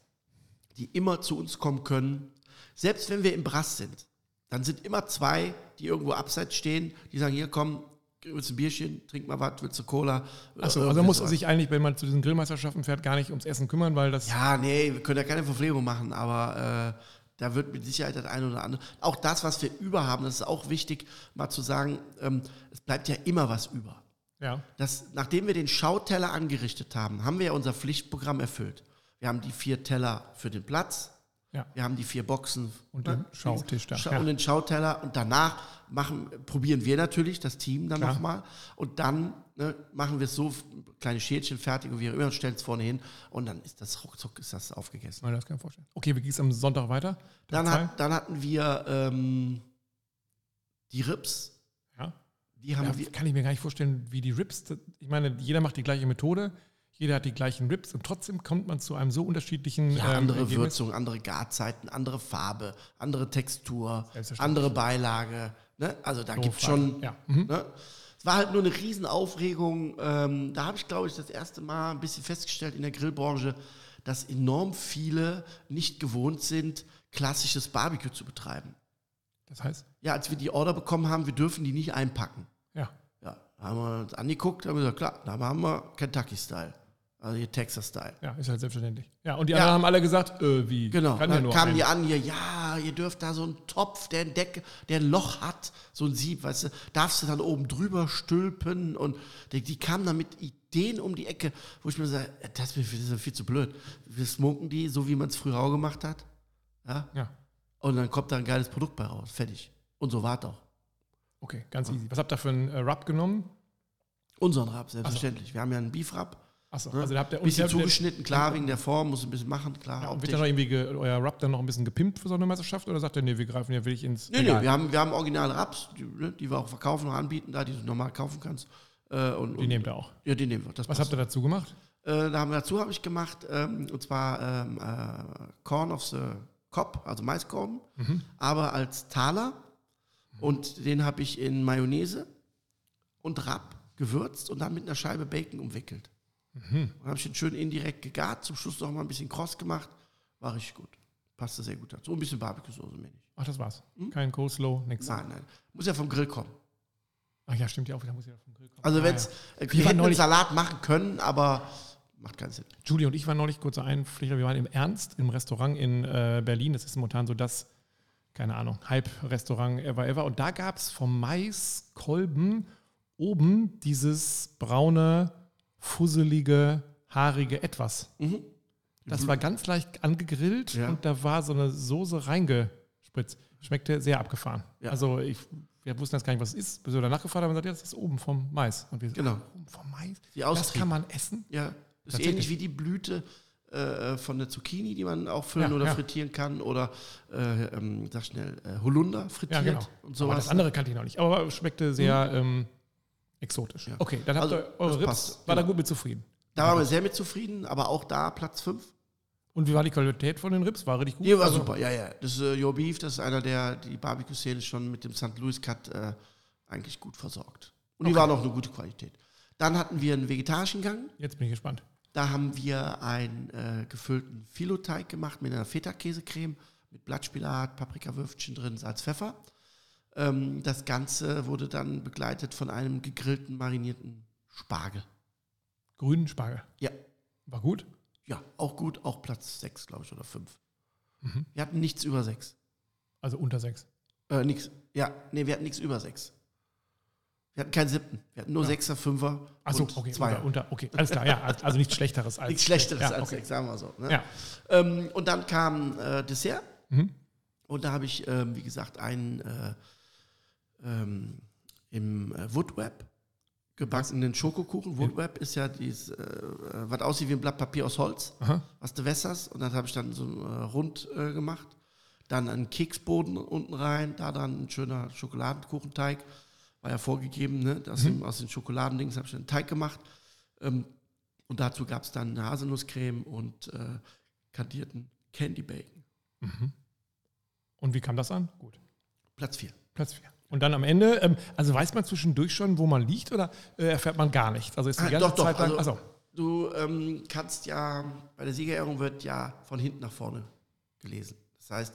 die immer zu uns kommen können. Selbst wenn wir im Brass sind, dann sind immer zwei, die irgendwo abseits stehen, die sagen, hier komm, willst du ein Bierchen, trink mal was, willst du Cola? Achso, also muss sowas. sich eigentlich, wenn man zu diesen Grillmeisterschaften fährt, gar nicht ums Essen kümmern, weil das. Ja, nee, wir können ja keine Verpflegung machen, aber Da wird mit Sicherheit das eine oder andere. Auch das, was wir über haben, das ist auch wichtig, mal zu sagen, ähm, es bleibt ja immer was über. Ja. Das, nachdem wir den Schauteller angerichtet haben, haben wir ja unser Pflichtprogramm erfüllt. Wir haben die vier Teller für den Platz, Ja. wir haben die vier Boxen Und ne, den Schautisch da, ja. und den Schauteller und danach machen, probieren wir natürlich das Team dann nochmal und dann ne, machen wir es so, kleine Schälchen fertig und wir immer stellen es vorne hin und dann ist das ruckzuck ist das aufgegessen. Nein, das kann ich mir vorstellen. Okay, wie ging es am Sonntag weiter? Dann, hat, dann hatten wir ähm, die Rips, ja. die haben Ja, wir, kann ich mir gar nicht vorstellen, wie die Rips. Ich meine, jeder macht die gleiche Methode, jeder hat die gleichen Rips und trotzdem kommt man zu einem so unterschiedlichen. Ja, ähm, andere Ergebnis. Würzung, andere Garzeiten, andere Farbe, andere Textur, andere Beilage. Ne? Also da So gibt es schon. Ja. Mhm. Ne? Es war halt nur eine Riesenaufregung. Ähm, da habe ich, glaube ich, das erste Mal ein bisschen festgestellt in der Grillbranche, dass enorm viele nicht gewohnt sind, klassisches Barbecue zu betreiben. Das heißt, Ja, als wir die Order bekommen haben, wir dürfen die nicht einpacken. ja. Ja, da haben wir uns angeguckt, haben wir gesagt, klar, da haben wir Kentucky-Style. Also hier Texas-Style. Ja, ist halt selbstverständlich. Ja, und die Ja. anderen haben alle gesagt, äh, wie? Genau, Kann ja dann kamen die an hier, ja, ihr dürft da so einen Topf, der ein Deck, der ein Loch hat, so ein Sieb, weißt du, darfst du dann oben drüber stülpen und die, die kamen dann mit Ideen um die Ecke, wo ich mir sage, äh, das ist mir viel, zu blöd. Wir smoken die, so wie man es früher auch gemacht hat, ja, Ja, und dann kommt da ein geiles Produkt bei raus, fertig. Und so war es auch. okay, ganz easy. Was habt ihr für einen äh, Rub genommen? Unseren Rab, selbstverständlich. Wir haben ja einen Beef-Rab, Achso, ne? also da habt ihr bisschen zugeschnitten, klar, wegen der Form, muss ein bisschen machen, klar. Ja, und wird dann noch irgendwie ge, euer Rub dann noch ein bisschen gepimpt für so eine Meisterschaft oder sagt ihr, nee, wir greifen ja wirklich ins. Nee, Regal? nee, wir haben, wir haben originale Raps, die, ne, die wir auch verkaufen und anbieten, da, die du normal kaufen kannst. Äh, und, Die und, nehmt ihr auch. Ja, die nehmen wir. Was passt. habt ihr dazu gemacht? Äh, da haben wir dazu habe ich gemacht, ähm, und zwar ähm, äh, Corn of the Cob, also Maiskorn, Mhm. aber als Taler. Und den habe ich in Mayonnaise und Rab gewürzt und dann mit einer Scheibe Bacon umwickelt. Mhm. Dann habe ich den schön indirekt gegart, zum Schluss noch mal ein bisschen kross gemacht. War richtig gut. Passte sehr gut dazu. Und ein bisschen Barbecue-Soße mehr nicht. Ach, das war's. Hm? Kein Coleslaw, nix. Nein, nein. Muss ja vom Grill kommen. Ach ja, stimmt ja auch wieder, muss ja vom Grill kommen. Also Ah, wenn es, ja. wir Wir hätten einen Salat machen können, aber macht keinen Sinn. Julie und ich waren neulich kurz Einpflichter, wir waren im Ernst im Restaurant in äh, Berlin. Das ist momentan so das, keine Ahnung, Hype-Restaurant ever ever. Und da gab es vom Maiskolben oben dieses braune, fusselige, haarige Etwas. Mhm. Das war ganz leicht angegrillt Ja. und da war so eine Soße reingespritzt. Schmeckte sehr abgefahren. Ja. Also ich, wir wussten jetzt gar nicht, was es ist. Bis wir danach gefragt haben, wir gesagt, ja, das ist oben vom Mais. Und wir so, Genau. ah, oben vom Mais? Die Das kann man essen? Ja, ist ähnlich wie die Blüte äh, von der Zucchini, die man auch füllen Ja, oder frittieren kann oder, äh, ähm, sag schnell, äh, Holunder frittiert Ja, genau. und Aber sowas. das andere kannte ich noch nicht. Aber schmeckte sehr ähm, exotisch. Ja. Okay, dann habt Also, ihr eure Rips. passt, War da genau. gut mit zufrieden. Da waren wir sehr mit zufrieden, aber auch da Platz 5. Und wie war die Qualität von den Rips? War richtig gut? Die war Also- super, ja, ja. Das äh, Your Beef, das ist einer, der die Barbecue-Szene schon mit dem St. Louis Cut äh, eigentlich gut versorgt. Und die Okay. waren auch eine gute Qualität. Dann hatten wir einen vegetarischen Gang. Jetzt bin ich gespannt. Da haben wir einen äh, gefüllten Filoteig gemacht mit einer Feta-Käsecreme, mit Blattspinat, Paprikawürfchen drin, Salz, Pfeffer. Ähm, das Ganze wurde dann begleitet von einem gegrillten, marinierten Spargel. Grünen Spargel. Ja, War gut? ja, auch gut, auch Platz 6, glaube ich, oder 5. Mhm. Wir hatten nichts über 6. Also unter sechs. Äh, nix. Ja, nee, wir hatten nichts über 6. Wir hatten keinen siebten. Wir hatten nur Ja. Sechser, Fünfer Achso, okay. Zweier. Unter, unter, okay, alles klar. Ja, also nichts Schlechteres als. Nichts Schlechteres ja, als okay. sechs, sagen wir so. Ne? Ja. Ähm, und dann kam äh, Dessert. Mhm. Und da habe ich, ähm, wie gesagt, einen äh, ähm, im äh, Woodweb gebackenen Schokokuchen. Woodweb ist ja dieses, äh, äh, was aussieht wie ein Blatt Papier aus Holz, Aha. was du wässerst. Und dann habe ich dann so äh, rund äh, gemacht. Dann einen Keksboden unten rein, da dann ein schöner Schokoladenkuchenteig. War ja vorgegeben, ne? Aus, Mhm. aus den Schokoladendings habe ich einen Teig gemacht. Ähm, und dazu gab es dann eine Haselnusscreme und äh, kandierten Candy Bacon. Mhm. Und wie kam das an? Gut. Platz 4. Platz 4. Und dann am Ende, ähm, also weiß man zwischendurch schon, wo man liegt oder äh, erfährt man gar nichts? Also ist die Ah, ganze doch, doch, Zeit lang. also- Du ähm, kannst ja, bei der Siegerehrung wird ja von hinten nach vorne gelesen. Das heißt,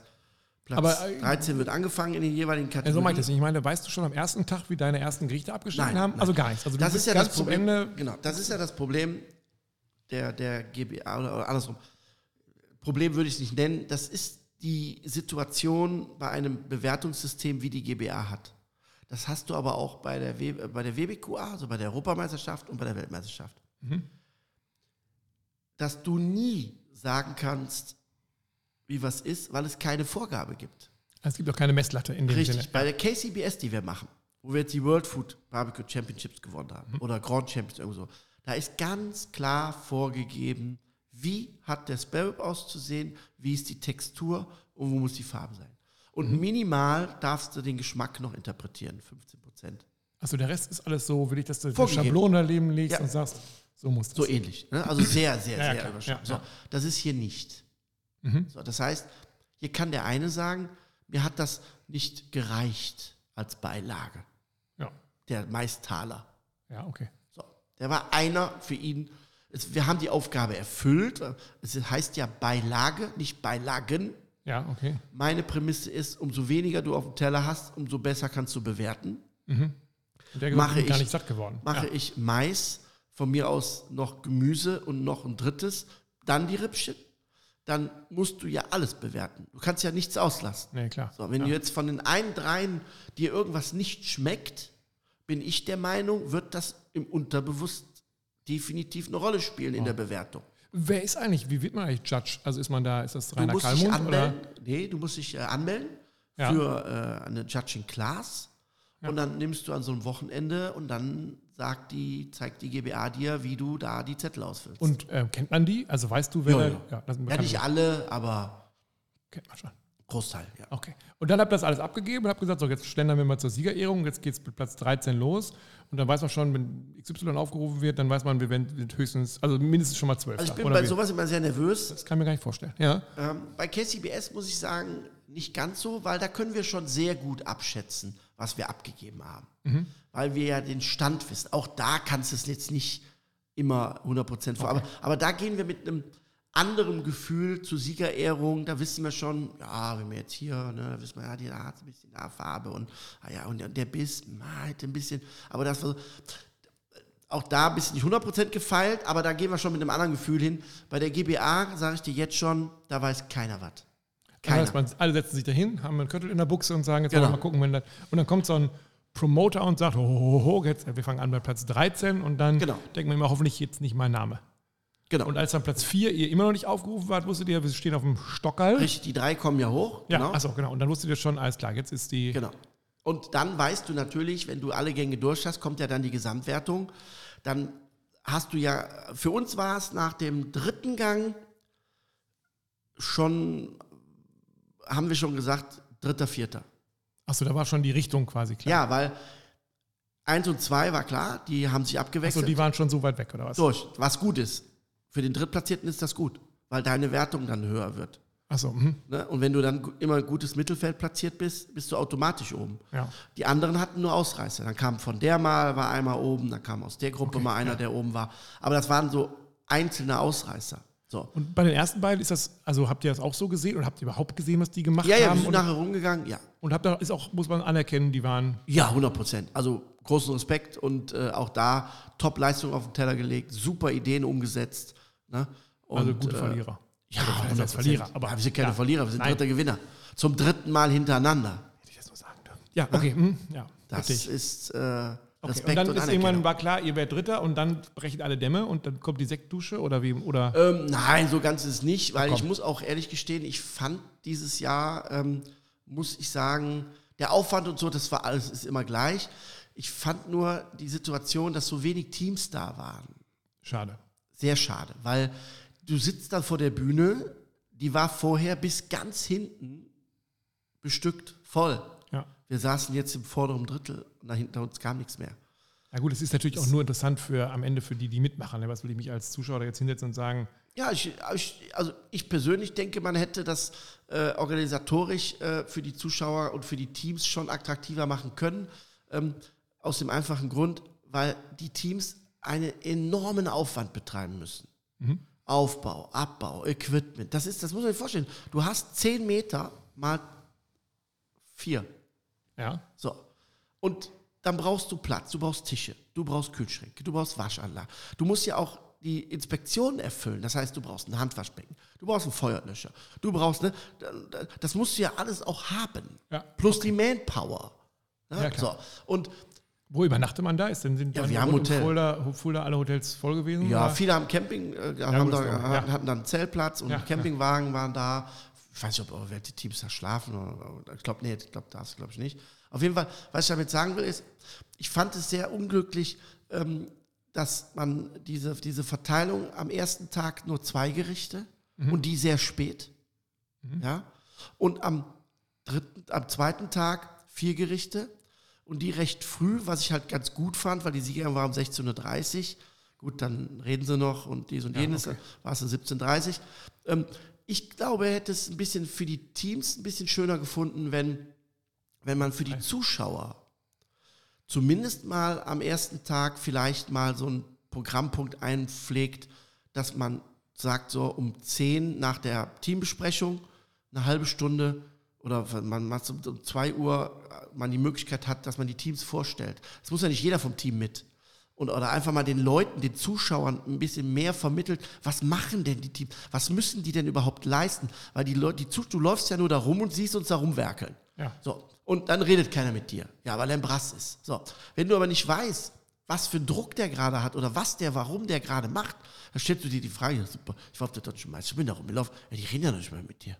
Platz Aber, äh, 13 wird angefangen in den jeweiligen ja, Kategorien. so meinte ich es nicht. Ich meine, weißt du schon am ersten Tag, wie deine ersten Gerichte abgeschnitten Nein, haben? nein. Also gar nichts. Also Das ist ja das Problem. Genau, das ist ja das Problem der, der GBA oder, oder andersrum. Problem würde ich es nicht nennen. Das ist die Situation bei einem Bewertungssystem wie die GBA hat. Das hast du aber auch bei der, w äh, bei der WBQA, also bei der Europameisterschaft und bei der Weltmeisterschaft. Mhm. Dass du nie sagen kannst, wie was ist, weil es keine Vorgabe gibt. Es gibt auch keine Messlatte in dem Richtig. Sinne. Bei der KCBS, die wir machen, wo wir jetzt die World Food Barbecue Championships gewonnen haben oder Grand Champions irgendwo so, da ist ganz klar vorgegeben, wie hat der Spare Rib auszusehen, wie ist die Textur und wo muss die Farbe sein. Und minimal darfst du den Geschmack noch interpretieren, 15 Prozent. Achso, der Rest ist alles so, will ich, dass du Vorgegeben. Schablone daneben legst Ja. und sagst, so muss das. So ähnlich. Ne? Also sehr, sehr, Ja, sehr überschaubar. Ja. So, das ist hier nicht. Mhm. So, das heißt, hier kann der eine sagen, mir hat das nicht gereicht als Beilage. Ja. Der Meistaler. ja, okay. So, der war einer für ihn. Es, wir haben die Aufgabe erfüllt. Es heißt ja Beilage, nicht Beilagen. Ja, okay. Meine Prämisse ist, umso weniger du auf dem Teller hast, umso besser kannst du bewerten. Und der Mache ist gar ich- nicht satt geworden. Mache ja. ich Mais, von mir aus noch Gemüse und noch ein drittes, dann die Rippchen. Dann musst du ja alles bewerten. Du kannst ja nichts auslassen. Nee, klar. So, wenn ja. du jetzt von den einen dreien dir irgendwas nicht schmeckt, bin ich der Meinung, wird das im Unterbewusst definitiv eine Rolle spielen in der Bewertung. Wer ist eigentlich, wie wird man eigentlich Judge? Also ist man da, ist das Rainer Kallmund? Oder? Nee, du musst dich äh, anmelden Ja. für äh, eine Judging Class. Und dann nimmst du an so einem Wochenende und dann sagt die, zeigt die GBA dir, wie du da die Zettel ausfüllst. Und ähm, kennt man die? Also weißt du, wer Ja, ja. sind ja, nicht alle, aber Kennt man schon. Großteil, ja. Okay. Und dann habt ihr das alles abgegeben und habt gesagt, so jetzt schlendern wir mal zur Siegerehrung, jetzt geht es mit Platz 13 los. Und dann weiß man schon, wenn XY aufgerufen wird, dann weiß man, wir werden höchstens, also mindestens schon mal 12. Also ich bin bei wie? sowas immer sehr nervös. Das kann ich mir gar nicht vorstellen. Ja. Ähm, bei KCBS muss ich sagen, nicht ganz so, weil da können wir schon sehr gut abschätzen, was wir abgegeben haben. Mhm. Weil wir ja den Stand wissen. Auch da kannst du es jetzt nicht immer 100% vor. Aber, aber da gehen wir mit einem anderen Gefühl zur Siegerehrung. Da wissen wir schon, ja, wenn wir jetzt hier, ne, da wissen wir, ja, die hat ein bisschen Haarfarbe und, ah ja, und der- der Biss, hätte ein bisschen, aber das war so, auch da ein bisschen nicht 100% gefeilt, aber da gehen wir schon mit einem anderen Gefühl hin. Bei der GBA sage ich dir jetzt schon, da weiß keiner was. Keiner. man, alle setzen sich dahin, haben einen Köttel in der Buchse und sagen, jetzt Genau. wollen wir mal gucken, wenn das. Und dann kommt so ein Promoter und sagt, ho, ho, ho, jetzt, wir fangen an bei Platz 13 und dann Genau. denken wir immer, hoffentlich jetzt nicht mein Name. Genau. Und als dann Platz 4 ihr immer noch nicht aufgerufen wart, wusstet ihr, wir stehen auf dem Stockerl. Richtig, die drei kommen ja hoch. Ja, genau. achso, genau. Und dann wusstet ihr schon, alles klar, jetzt ist die. Genau. Und dann weißt du natürlich, wenn du alle Gänge durch hast, kommt ja dann die Gesamtwertung. Dann hast du ja, für uns war es nach dem dritten Gang schon, haben wir schon gesagt, dritter, vierter. Achso, da war schon die Richtung quasi klar. Ja, weil eins und zwei war klar, die haben sich Achso, abgewechselt. die waren schon so weit weg, oder was? durch, was gut ist. Für den Drittplatzierten ist das gut, weil deine Wertung dann höher wird. Achso, mhm. Ne? Und wenn du dann immer gutes Mittelfeld platziert bist, bist du automatisch oben. ja. Die anderen hatten nur Ausreißer. Dann kam von der mal, war einmal oben, dann kam aus der Gruppe Okay, mal einer, ja. der oben war. Aber das waren so einzelne Ausreißer. So. Und bei den ersten beiden ist das, also habt ihr das auch so gesehen oder habt ihr überhaupt gesehen, was die gemacht Ja, ja, wir haben? sind nachher rumgegangen. Ja, und habt ihr, ist auch, muss man anerkennen, die waren. ja 100 Prozent. Also großen Respekt und äh, auch da Top-Leistung auf den Teller gelegt, super Ideen umgesetzt. Ne? Und, Also gute äh, Verlierer. Ja, Also, 100 als Verlierer. Aber ja, wir sind keine ja, Verlierer, wir sind Nein. dritter Gewinner. Zum dritten Mal hintereinander. Hätte ich das nur sagen dürfen. Ja, okay. hm, ja, Das richtig. ist äh, Okay. Und dann und ist irgendwann war klar, ihr werdet Dritter und dann brechen alle Dämme und dann kommt die Sektdusche oder wie? Oder Ähm, nein, so ganz ist es nicht, weil Komm. ich muss auch ehrlich gestehen, ich fand dieses Jahr, ähm, muss ich sagen, der Aufwand und so, das war alles ist immer gleich. Ich fand nur die Situation, dass so wenig Teams da waren, schade. Sehr schade, weil du sitzt dann vor der Bühne, die war vorher bis ganz hinten bestückt, voll. Ja. Wir saßen jetzt im vorderen Drittel und da hinter uns kam nichts mehr. Ja gut, es ist natürlich auch nur interessant für am Ende für die, die mitmachen. ne? Was will ich mich als Zuschauer jetzt hinsetzen und sagen, Ja, ich, ich, also ich persönlich denke, man hätte das äh, organisatorisch äh, für die Zuschauer und für die Teams schon attraktiver machen können. Ähm, aus dem einfachen Grund, weil die Teams einen enormen Aufwand betreiben müssen. Aufbau, Abbau, Equipment. Das ist, das muss man sich vorstellen. Du hast 10 Meter mal 4. ja, So. Und dann brauchst du Platz, du brauchst Tische, du brauchst Kühlschränke, du brauchst Waschanlagen. Du musst ja auch die Inspektionen erfüllen. Das heißt, du brauchst ein Handwaschbecken, du brauchst einen Feuerlöscher, du brauchst, ne, das musst du ja alles auch haben. Ja. Plus die Manpower. Ne? Ja, klar. so. Und Wo übernachtet man da? Ist denn, sind Ja, wir haben Hotel. Fulda, Fulda alle Hotels voll gewesen? Ja, oder? viele haben Camping, äh, haben gut, da, ja. hatten dann einen Zeltplatz und Ja, Campingwagen waren da. Ich weiß nicht, ob welche Teams da schlafen. Oder, ich glaube, nee, ich glaube, das glaube ich nicht. Auf jeden Fall, was ich damit sagen will, ist, ich fand es sehr unglücklich, ähm, dass man diese, diese Verteilung am ersten Tag nur zwei Gerichte und die sehr spät. Ja. Und am dritten, am zweiten Tag vier Gerichte und die recht früh, was ich halt ganz gut fand, weil die Siegerin war um 16.30 Uhr. Gut, dann reden sie noch und dies und Ja, jenes, okay. war es um 17.30 Uhr. Ähm, ich glaube, er hätte es ein bisschen für die Teams ein bisschen schöner gefunden, wenn, wenn man für die Zuschauer zumindest mal am ersten Tag vielleicht mal so einen Programmpunkt einpflegt, dass man sagt, so um 10 nach der Teambesprechung, eine halbe Stunde oder man macht um um 2 Uhr, äh, man die Möglichkeit hat, dass man die Teams vorstellt. Es muss ja nicht jeder vom Team mit. Und, oder einfach mal den Leuten, den Zuschauern ein bisschen mehr vermittelt, was machen denn die Teams, was müssen die denn überhaupt leisten? Weil die Leute, die du läufst ja nur da rum und siehst uns da rumwerkeln. Ja. So, und dann redet keiner mit dir. Ja, weil er ein Brass ist. So, wenn du aber nicht weißt, was für einen Druck der gerade hat oder was der, warum der gerade macht, dann stellst du dir die Frage, super, ich war auf der deutschen Meisterschaft, ich bin da rumgelaufen, ja, die reden ja noch nicht mehr mit dir.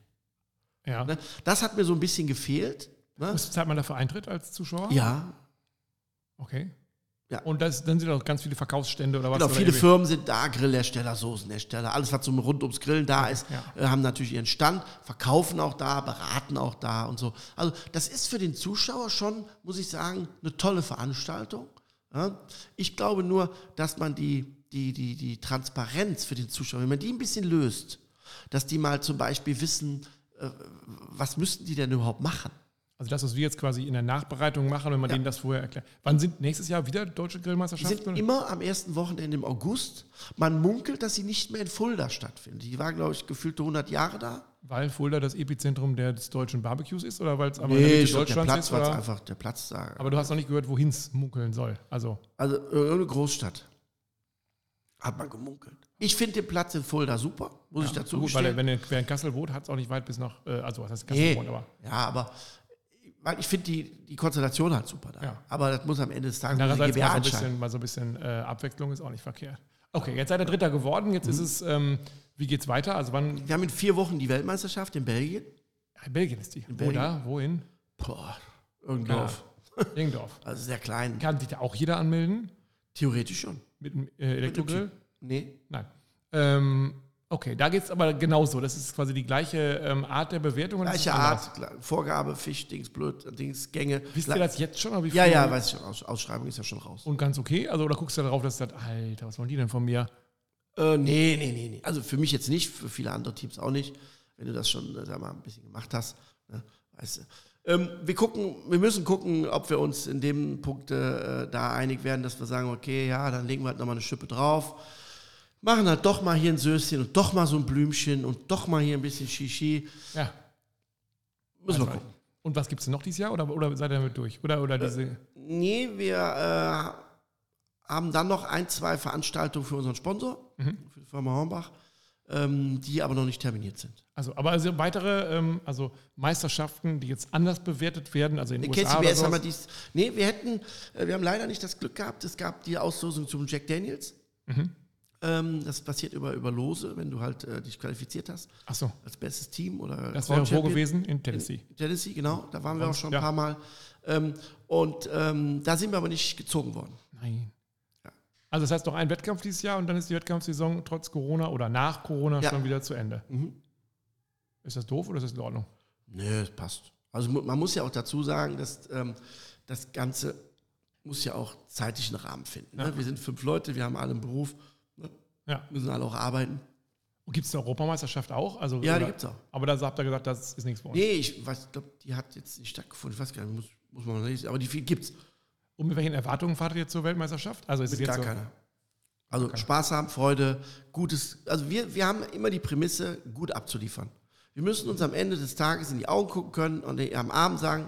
Ja. Ne? Das hat mir so ein bisschen gefehlt. Ne? Was zahlt man dafür Eintritt als Zuschauer? Ja, Okay. Ja. Und das, dann sind auch ganz viele Verkaufsstände oder was? genau, viele Firmen sind da, Grillhersteller, Soßenhersteller, alles, was so rund ums Grillen da ist, Ja. äh, haben natürlich ihren Stand, verkaufen auch da, beraten auch da und so. Also das ist für den Zuschauer schon, muss ich sagen, eine tolle Veranstaltung. Ich glaube nur, dass man die, die, die, die Transparenz für den Zuschauer, wenn man die ein bisschen löst, dass die mal zum Beispiel wissen, was müssten die denn überhaupt machen? Also das, was wir jetzt quasi in der Nachbereitung machen, wenn man Ja. denen das vorher erklärt. Wann sind nächstes Jahr wieder deutsche Die Grillmeisterschaften? sind immer am ersten Wochenende im August. Man munkelt, dass sie nicht mehr in Fulda stattfinden. Die war, glaube ich, gefühlte 100 Jahre da. weil Fulda das Epizentrum des deutschen Barbecues ist oder weil es aber in Nee, Mitte ich glaub, der Platz ist? Oder? einfach der Platz da. Aber du hast noch nicht gehört, wohin es munkeln soll. Also, Also irgendeine Großstadt. Hat man gemunkelt. Ich finde den Platz in Fulda super, muss ich dazu gut, weil gestehen. wenn er wer in Kassel wohnt, hat es auch nicht weit bis nach, äh, also was heißt Kassel Nee. wohnt, aber Ja, aber weil ich finde die, die Konstellation halt super da. Ja. Aber das muss am Ende des Tages andererseits mal so ein bisschen, mal so ein bisschen äh, Abwechslung ist auch nicht verkehrt. Okay, jetzt seid ihr Dritter geworden. Jetzt ist Mhm. es, ähm, wie geht's weiter? Also wann, Wir haben in vier Wochen die Weltmeisterschaft in Belgien. Ja, Belgien ist die. Wo Belgien. da? Wohin? Boah, irgendein Dorf. Also sehr klein. Kann sich da auch jeder anmelden? Theoretisch schon. Mit einem äh, Elektrogrill? Nee. Nein. Ähm, okay, da geht es aber genauso. Das ist quasi die gleiche ähm, Art der Bewertung. Gleiche. Art, Vorgabe, Fisch, Dings, Blöd, Dings, Gänge. Wisst ihr das jetzt schon? Ja, ja, weiß ich schon. Aus, Ausschreibung ist ja schon raus. Und ganz okay? Also, oder guckst du darauf, dass du sagst, Alter, was wollen die denn von mir? Äh, nee, nee, nee, nee. Also für mich jetzt nicht, für viele andere Teams auch nicht. Wenn du das schon, äh, sag mal, ein bisschen gemacht hast, ne, weißt du. Ähm, wir gucken, wir müssen gucken, ob wir uns in dem Punkt äh, da einig werden, dass wir sagen, okay, ja, dann legen wir halt nochmal eine Schippe drauf. Machen halt doch mal hier ein Söschen und doch mal so ein Blümchen und doch mal hier ein bisschen Shishi. Ja. Müssen wir Also, gucken. Und was gibt es denn noch dieses Jahr? Oder, oder seid ihr damit durch? Oder, oder diese. Nee, wir äh, haben dann noch ein, zwei Veranstaltungen für unseren Sponsor, Mhm. für die Firma Hornbach, ähm, die aber noch nicht terminiert sind. Also, aber also weitere ähm, also Meisterschaften, die jetzt anders bewertet werden, also in den Den USA oder haben wir dies. Nee, wir hätten, äh, wir haben leider nicht das Glück gehabt. Es gab die Auslosung zum Jack Daniels. Mhm. Ähm, das passiert über, über Lose, wenn du halt äh, dich qualifiziert hast Achso, als bestes Team oder das wäre wo gewesen? In Tennessee. In Tennessee, genau. Da waren wir auch schon ein Ja. paar Mal. Ähm, und ähm, da sind wir aber nicht gezogen worden. Nein. Ja. Also das heißt noch ein Wettkampf dieses Jahr und dann ist die Wettkampfsaison trotz Corona oder nach Corona Ja. schon wieder zu Ende. Mhm. Ist das doof oder ist das in Ordnung? Nö, es passt. Also man muss ja auch dazu sagen, dass ähm, das Ganze muss ja auch zeitlich einen Rahmen finden. Ne? Wir sind fünf Leute, wir haben alle einen Beruf? Ja. müssen alle auch arbeiten. Gibt es eine Europameisterschaft auch? Also, Ja, die oder- gibt es auch. Aber da habt ihr gesagt, das ist nichts für uns. Nee, ich glaube, die hat jetzt nicht stattgefunden. Ich weiß gar nicht, muss, muss man mal lesen. Aber die viel gibt's. Und mit welchen Erwartungen fahrt ihr zur Weltmeisterschaft? Also ist es Mit gar so, keiner. Also Spaß haben, Freude, gutes. Also wir, wir haben immer die Prämisse, gut abzuliefern. Wir müssen uns am Ende des Tages in die Augen gucken können und am Abend sagen,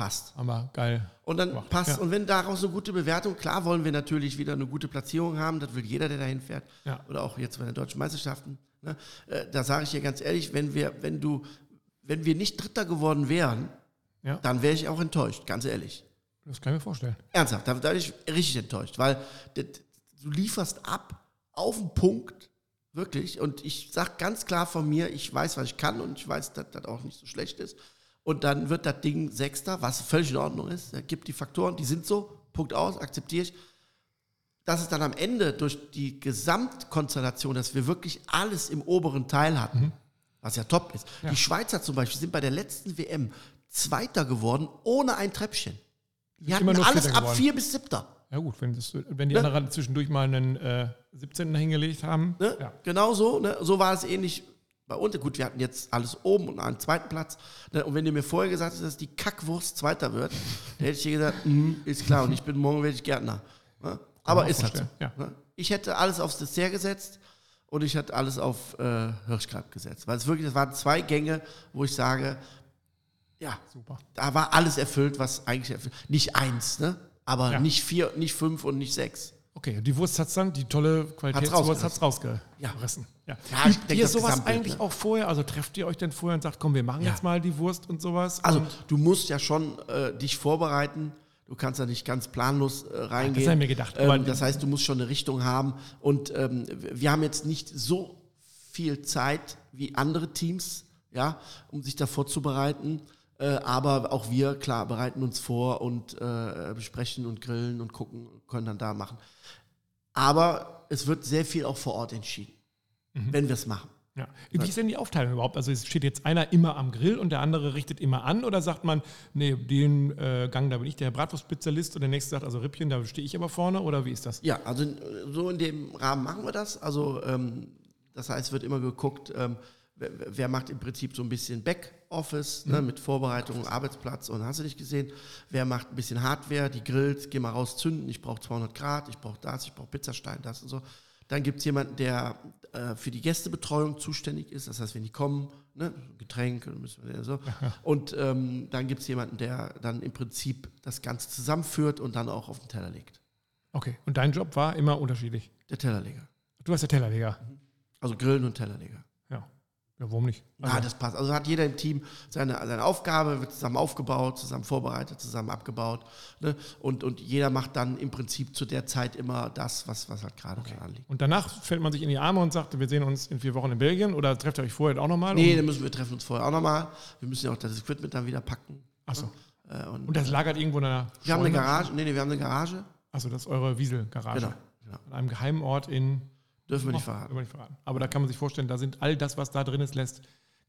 passt. Aber geil. Und dann Macht, passt. ja. Und wenn daraus eine gute Bewertung, klar wollen wir natürlich wieder eine gute Platzierung haben. Das will jeder, der dahin fährt. Ja. Oder auch jetzt bei den deutschen Meisterschaften. Ne? Äh, da sage ich dir ganz ehrlich, wenn wir, wenn du, wenn wir nicht Dritter geworden wären, Ja. dann wäre ich auch enttäuscht, ganz ehrlich. Das kann ich mir vorstellen. Ernsthaft, da, bin ich richtig enttäuscht, weil das, du lieferst ab auf den Punkt, wirklich. Und ich sage ganz klar von mir, ich weiß, was ich kann und ich weiß, dass das auch nicht so schlecht ist. Und dann wird das Ding Sechster, was völlig in Ordnung ist. Es gibt die Faktoren, die sind so, Punkt aus, akzeptiere ich. Dass es dann am Ende durch die Gesamtkonstellation, dass wir wirklich alles im oberen Teil hatten, was ja top ist. Die Schweizer zum Beispiel sind bei der letzten WM Zweiter geworden, ohne ein Treppchen. Die hatten alles ab geworden. vier bis siebter. Ja gut, wenn, das, wenn die Ne? anderen zwischendurch mal einen äh, 17. hingelegt haben. Ne? Ja. Genau so. Ne? So war es ähnlich bei uns. Gut, wir hatten jetzt alles oben und einen zweiten Platz. Ne? Und wenn du mir vorher gesagt hättest, dass die Kackwurst Zweiter wird, dann hätte ich dir gesagt, mhm, ist klar. Und ich bin morgen werde ich Gärtner. Ne? Aber ist halt so. ja. Ne? Ich hätte alles aufs Dessert gesetzt und ich hätte alles auf äh, Hirschkalb gesetzt. Weil es wirklich, es waren zwei Gänge, wo ich sage, ja, Super. da war alles erfüllt, was eigentlich erfüllt. Nicht eins, ne? Aber Ja. nicht vier, nicht fünf und nicht sechs. Okay, die Wurst hat dann, die tolle Qualitätswurst hat es rausgerissen. Ja. Ja. Ja, ich Übt ihr sowas eigentlich ne? auch vorher? Also trefft ihr euch denn vorher und sagt, komm, wir machen Ja. jetzt mal die Wurst und sowas? Also du musst ja schon äh, dich vorbereiten. Du kannst ja nicht ganz planlos äh, reingehen. Das hab ich mir gedacht, Ähm, das heißt, du musst schon eine Richtung haben. Und ähm, wir haben jetzt nicht so viel Zeit wie andere Teams, ja, um sich da vorzubereiten. Äh, aber auch wir, klar, bereiten uns vor und äh, besprechen und grillen und gucken, können dann da machen. Aber es wird sehr viel auch vor Ort entschieden, Mhm. wenn wir es machen. ja. Wie ist denn die Aufteilung überhaupt? Also es steht jetzt einer immer am Grill und der andere richtet immer an oder sagt man, nee, den äh, Gang, da bin ich der Bratwurstspezialist und der nächste sagt, also Rippchen, da stehe ich aber vorne oder wie ist das? Ja, also äh, so in dem Rahmen machen wir das. Also ähm, das heißt, es wird immer geguckt, ähm, wer, wer macht im Prinzip so ein bisschen Backoffice ne, mit Vorbereitung, Arbeitsplatz und hast du nicht gesehen, wer macht ein bisschen Hardware, die grillt, geh mal raus zünden, ich brauche 200 Grad, ich brauche das, ich brauche Pizzastein, das und so. Dann gibt es jemanden, der äh, für die Gästebetreuung zuständig ist, das heißt, wenn die kommen, ne, Getränke, müssen wir so. Und ähm, dann gibt es jemanden, der dann im Prinzip das Ganze zusammenführt und dann auch auf den Teller legt. Okay, und dein Job war immer unterschiedlich. Der Tellerleger. Du warst der Tellerleger. Also Grillen und Tellerleger. Ja. Ja, warum nicht? Ah, das passt. Also hat jeder im Team seine, seine Aufgabe, wird zusammen aufgebaut, zusammen vorbereitet, zusammen abgebaut. Ne? Und, und jeder macht dann im Prinzip zu der Zeit immer das, was, was halt gerade okay. anliegt. Und danach fällt man sich in die Arme und sagt, wir sehen uns in vier Wochen in Belgien oder trefft ihr euch vorher auch nochmal? Nee, dann müssen wir treffen uns vorher auch nochmal. Wir müssen ja auch das Equipment dann wieder packen. Achso. Äh, und Und das lagert irgendwo in einer wir haben eine? Garage. Nee, nee, wir haben eine Garage. Achso, das ist eure Wieselgarage. Genau. genau. An einem geheimen Ort in. Dürfen wir nicht verraten. dürfen wir nicht verraten. Aber da kann man sich vorstellen, da sind all das, was da drin ist, lässt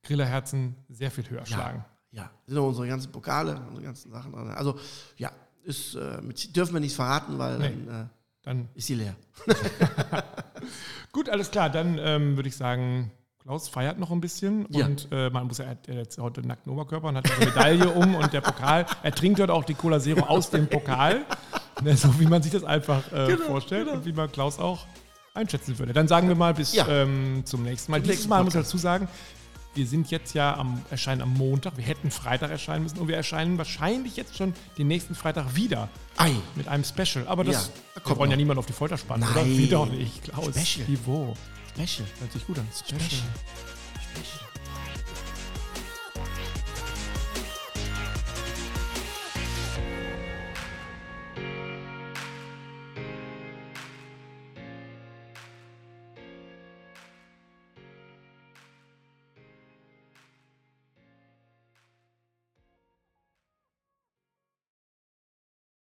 Grillerherzen sehr viel höher schlagen. Ja, sind auch unsere ganzen Pokale, unsere ganzen Sachen. drin. Also, ja, ist, äh, mit, dürfen wir nicht verraten, weil Nee. dann äh, Dann ist sie leer. gut, alles klar. Dann ähm, würde ich sagen, Klaus feiert noch ein bisschen Ja. und äh, man muss ja, er hat jetzt heute einen nackten Oberkörper und hat eine Medaille um und der Pokal, er trinkt dort auch die Cola Zero aus dem Pokal, ne, so wie man sich das einfach äh, Genau, vorstellt und wie man Klaus auch einschätzen würde. Dann sagen wir mal bis Ja. ähm, zum nächsten Mal. Zum Dieses nächsten Mal muss ich dazu sagen, wir sind jetzt ja am erscheinen am Montag. Wir hätten Freitag erscheinen müssen und wir erscheinen wahrscheinlich jetzt schon den nächsten Freitag wieder Ei. mit einem Special. Aber das Ja, da wir wollen ja niemand auf die Folter spannen, oder? Nein. Wie doch nicht, Klaus. Special. Niveau. Special. Hört sich gut an. Special. Special. Special.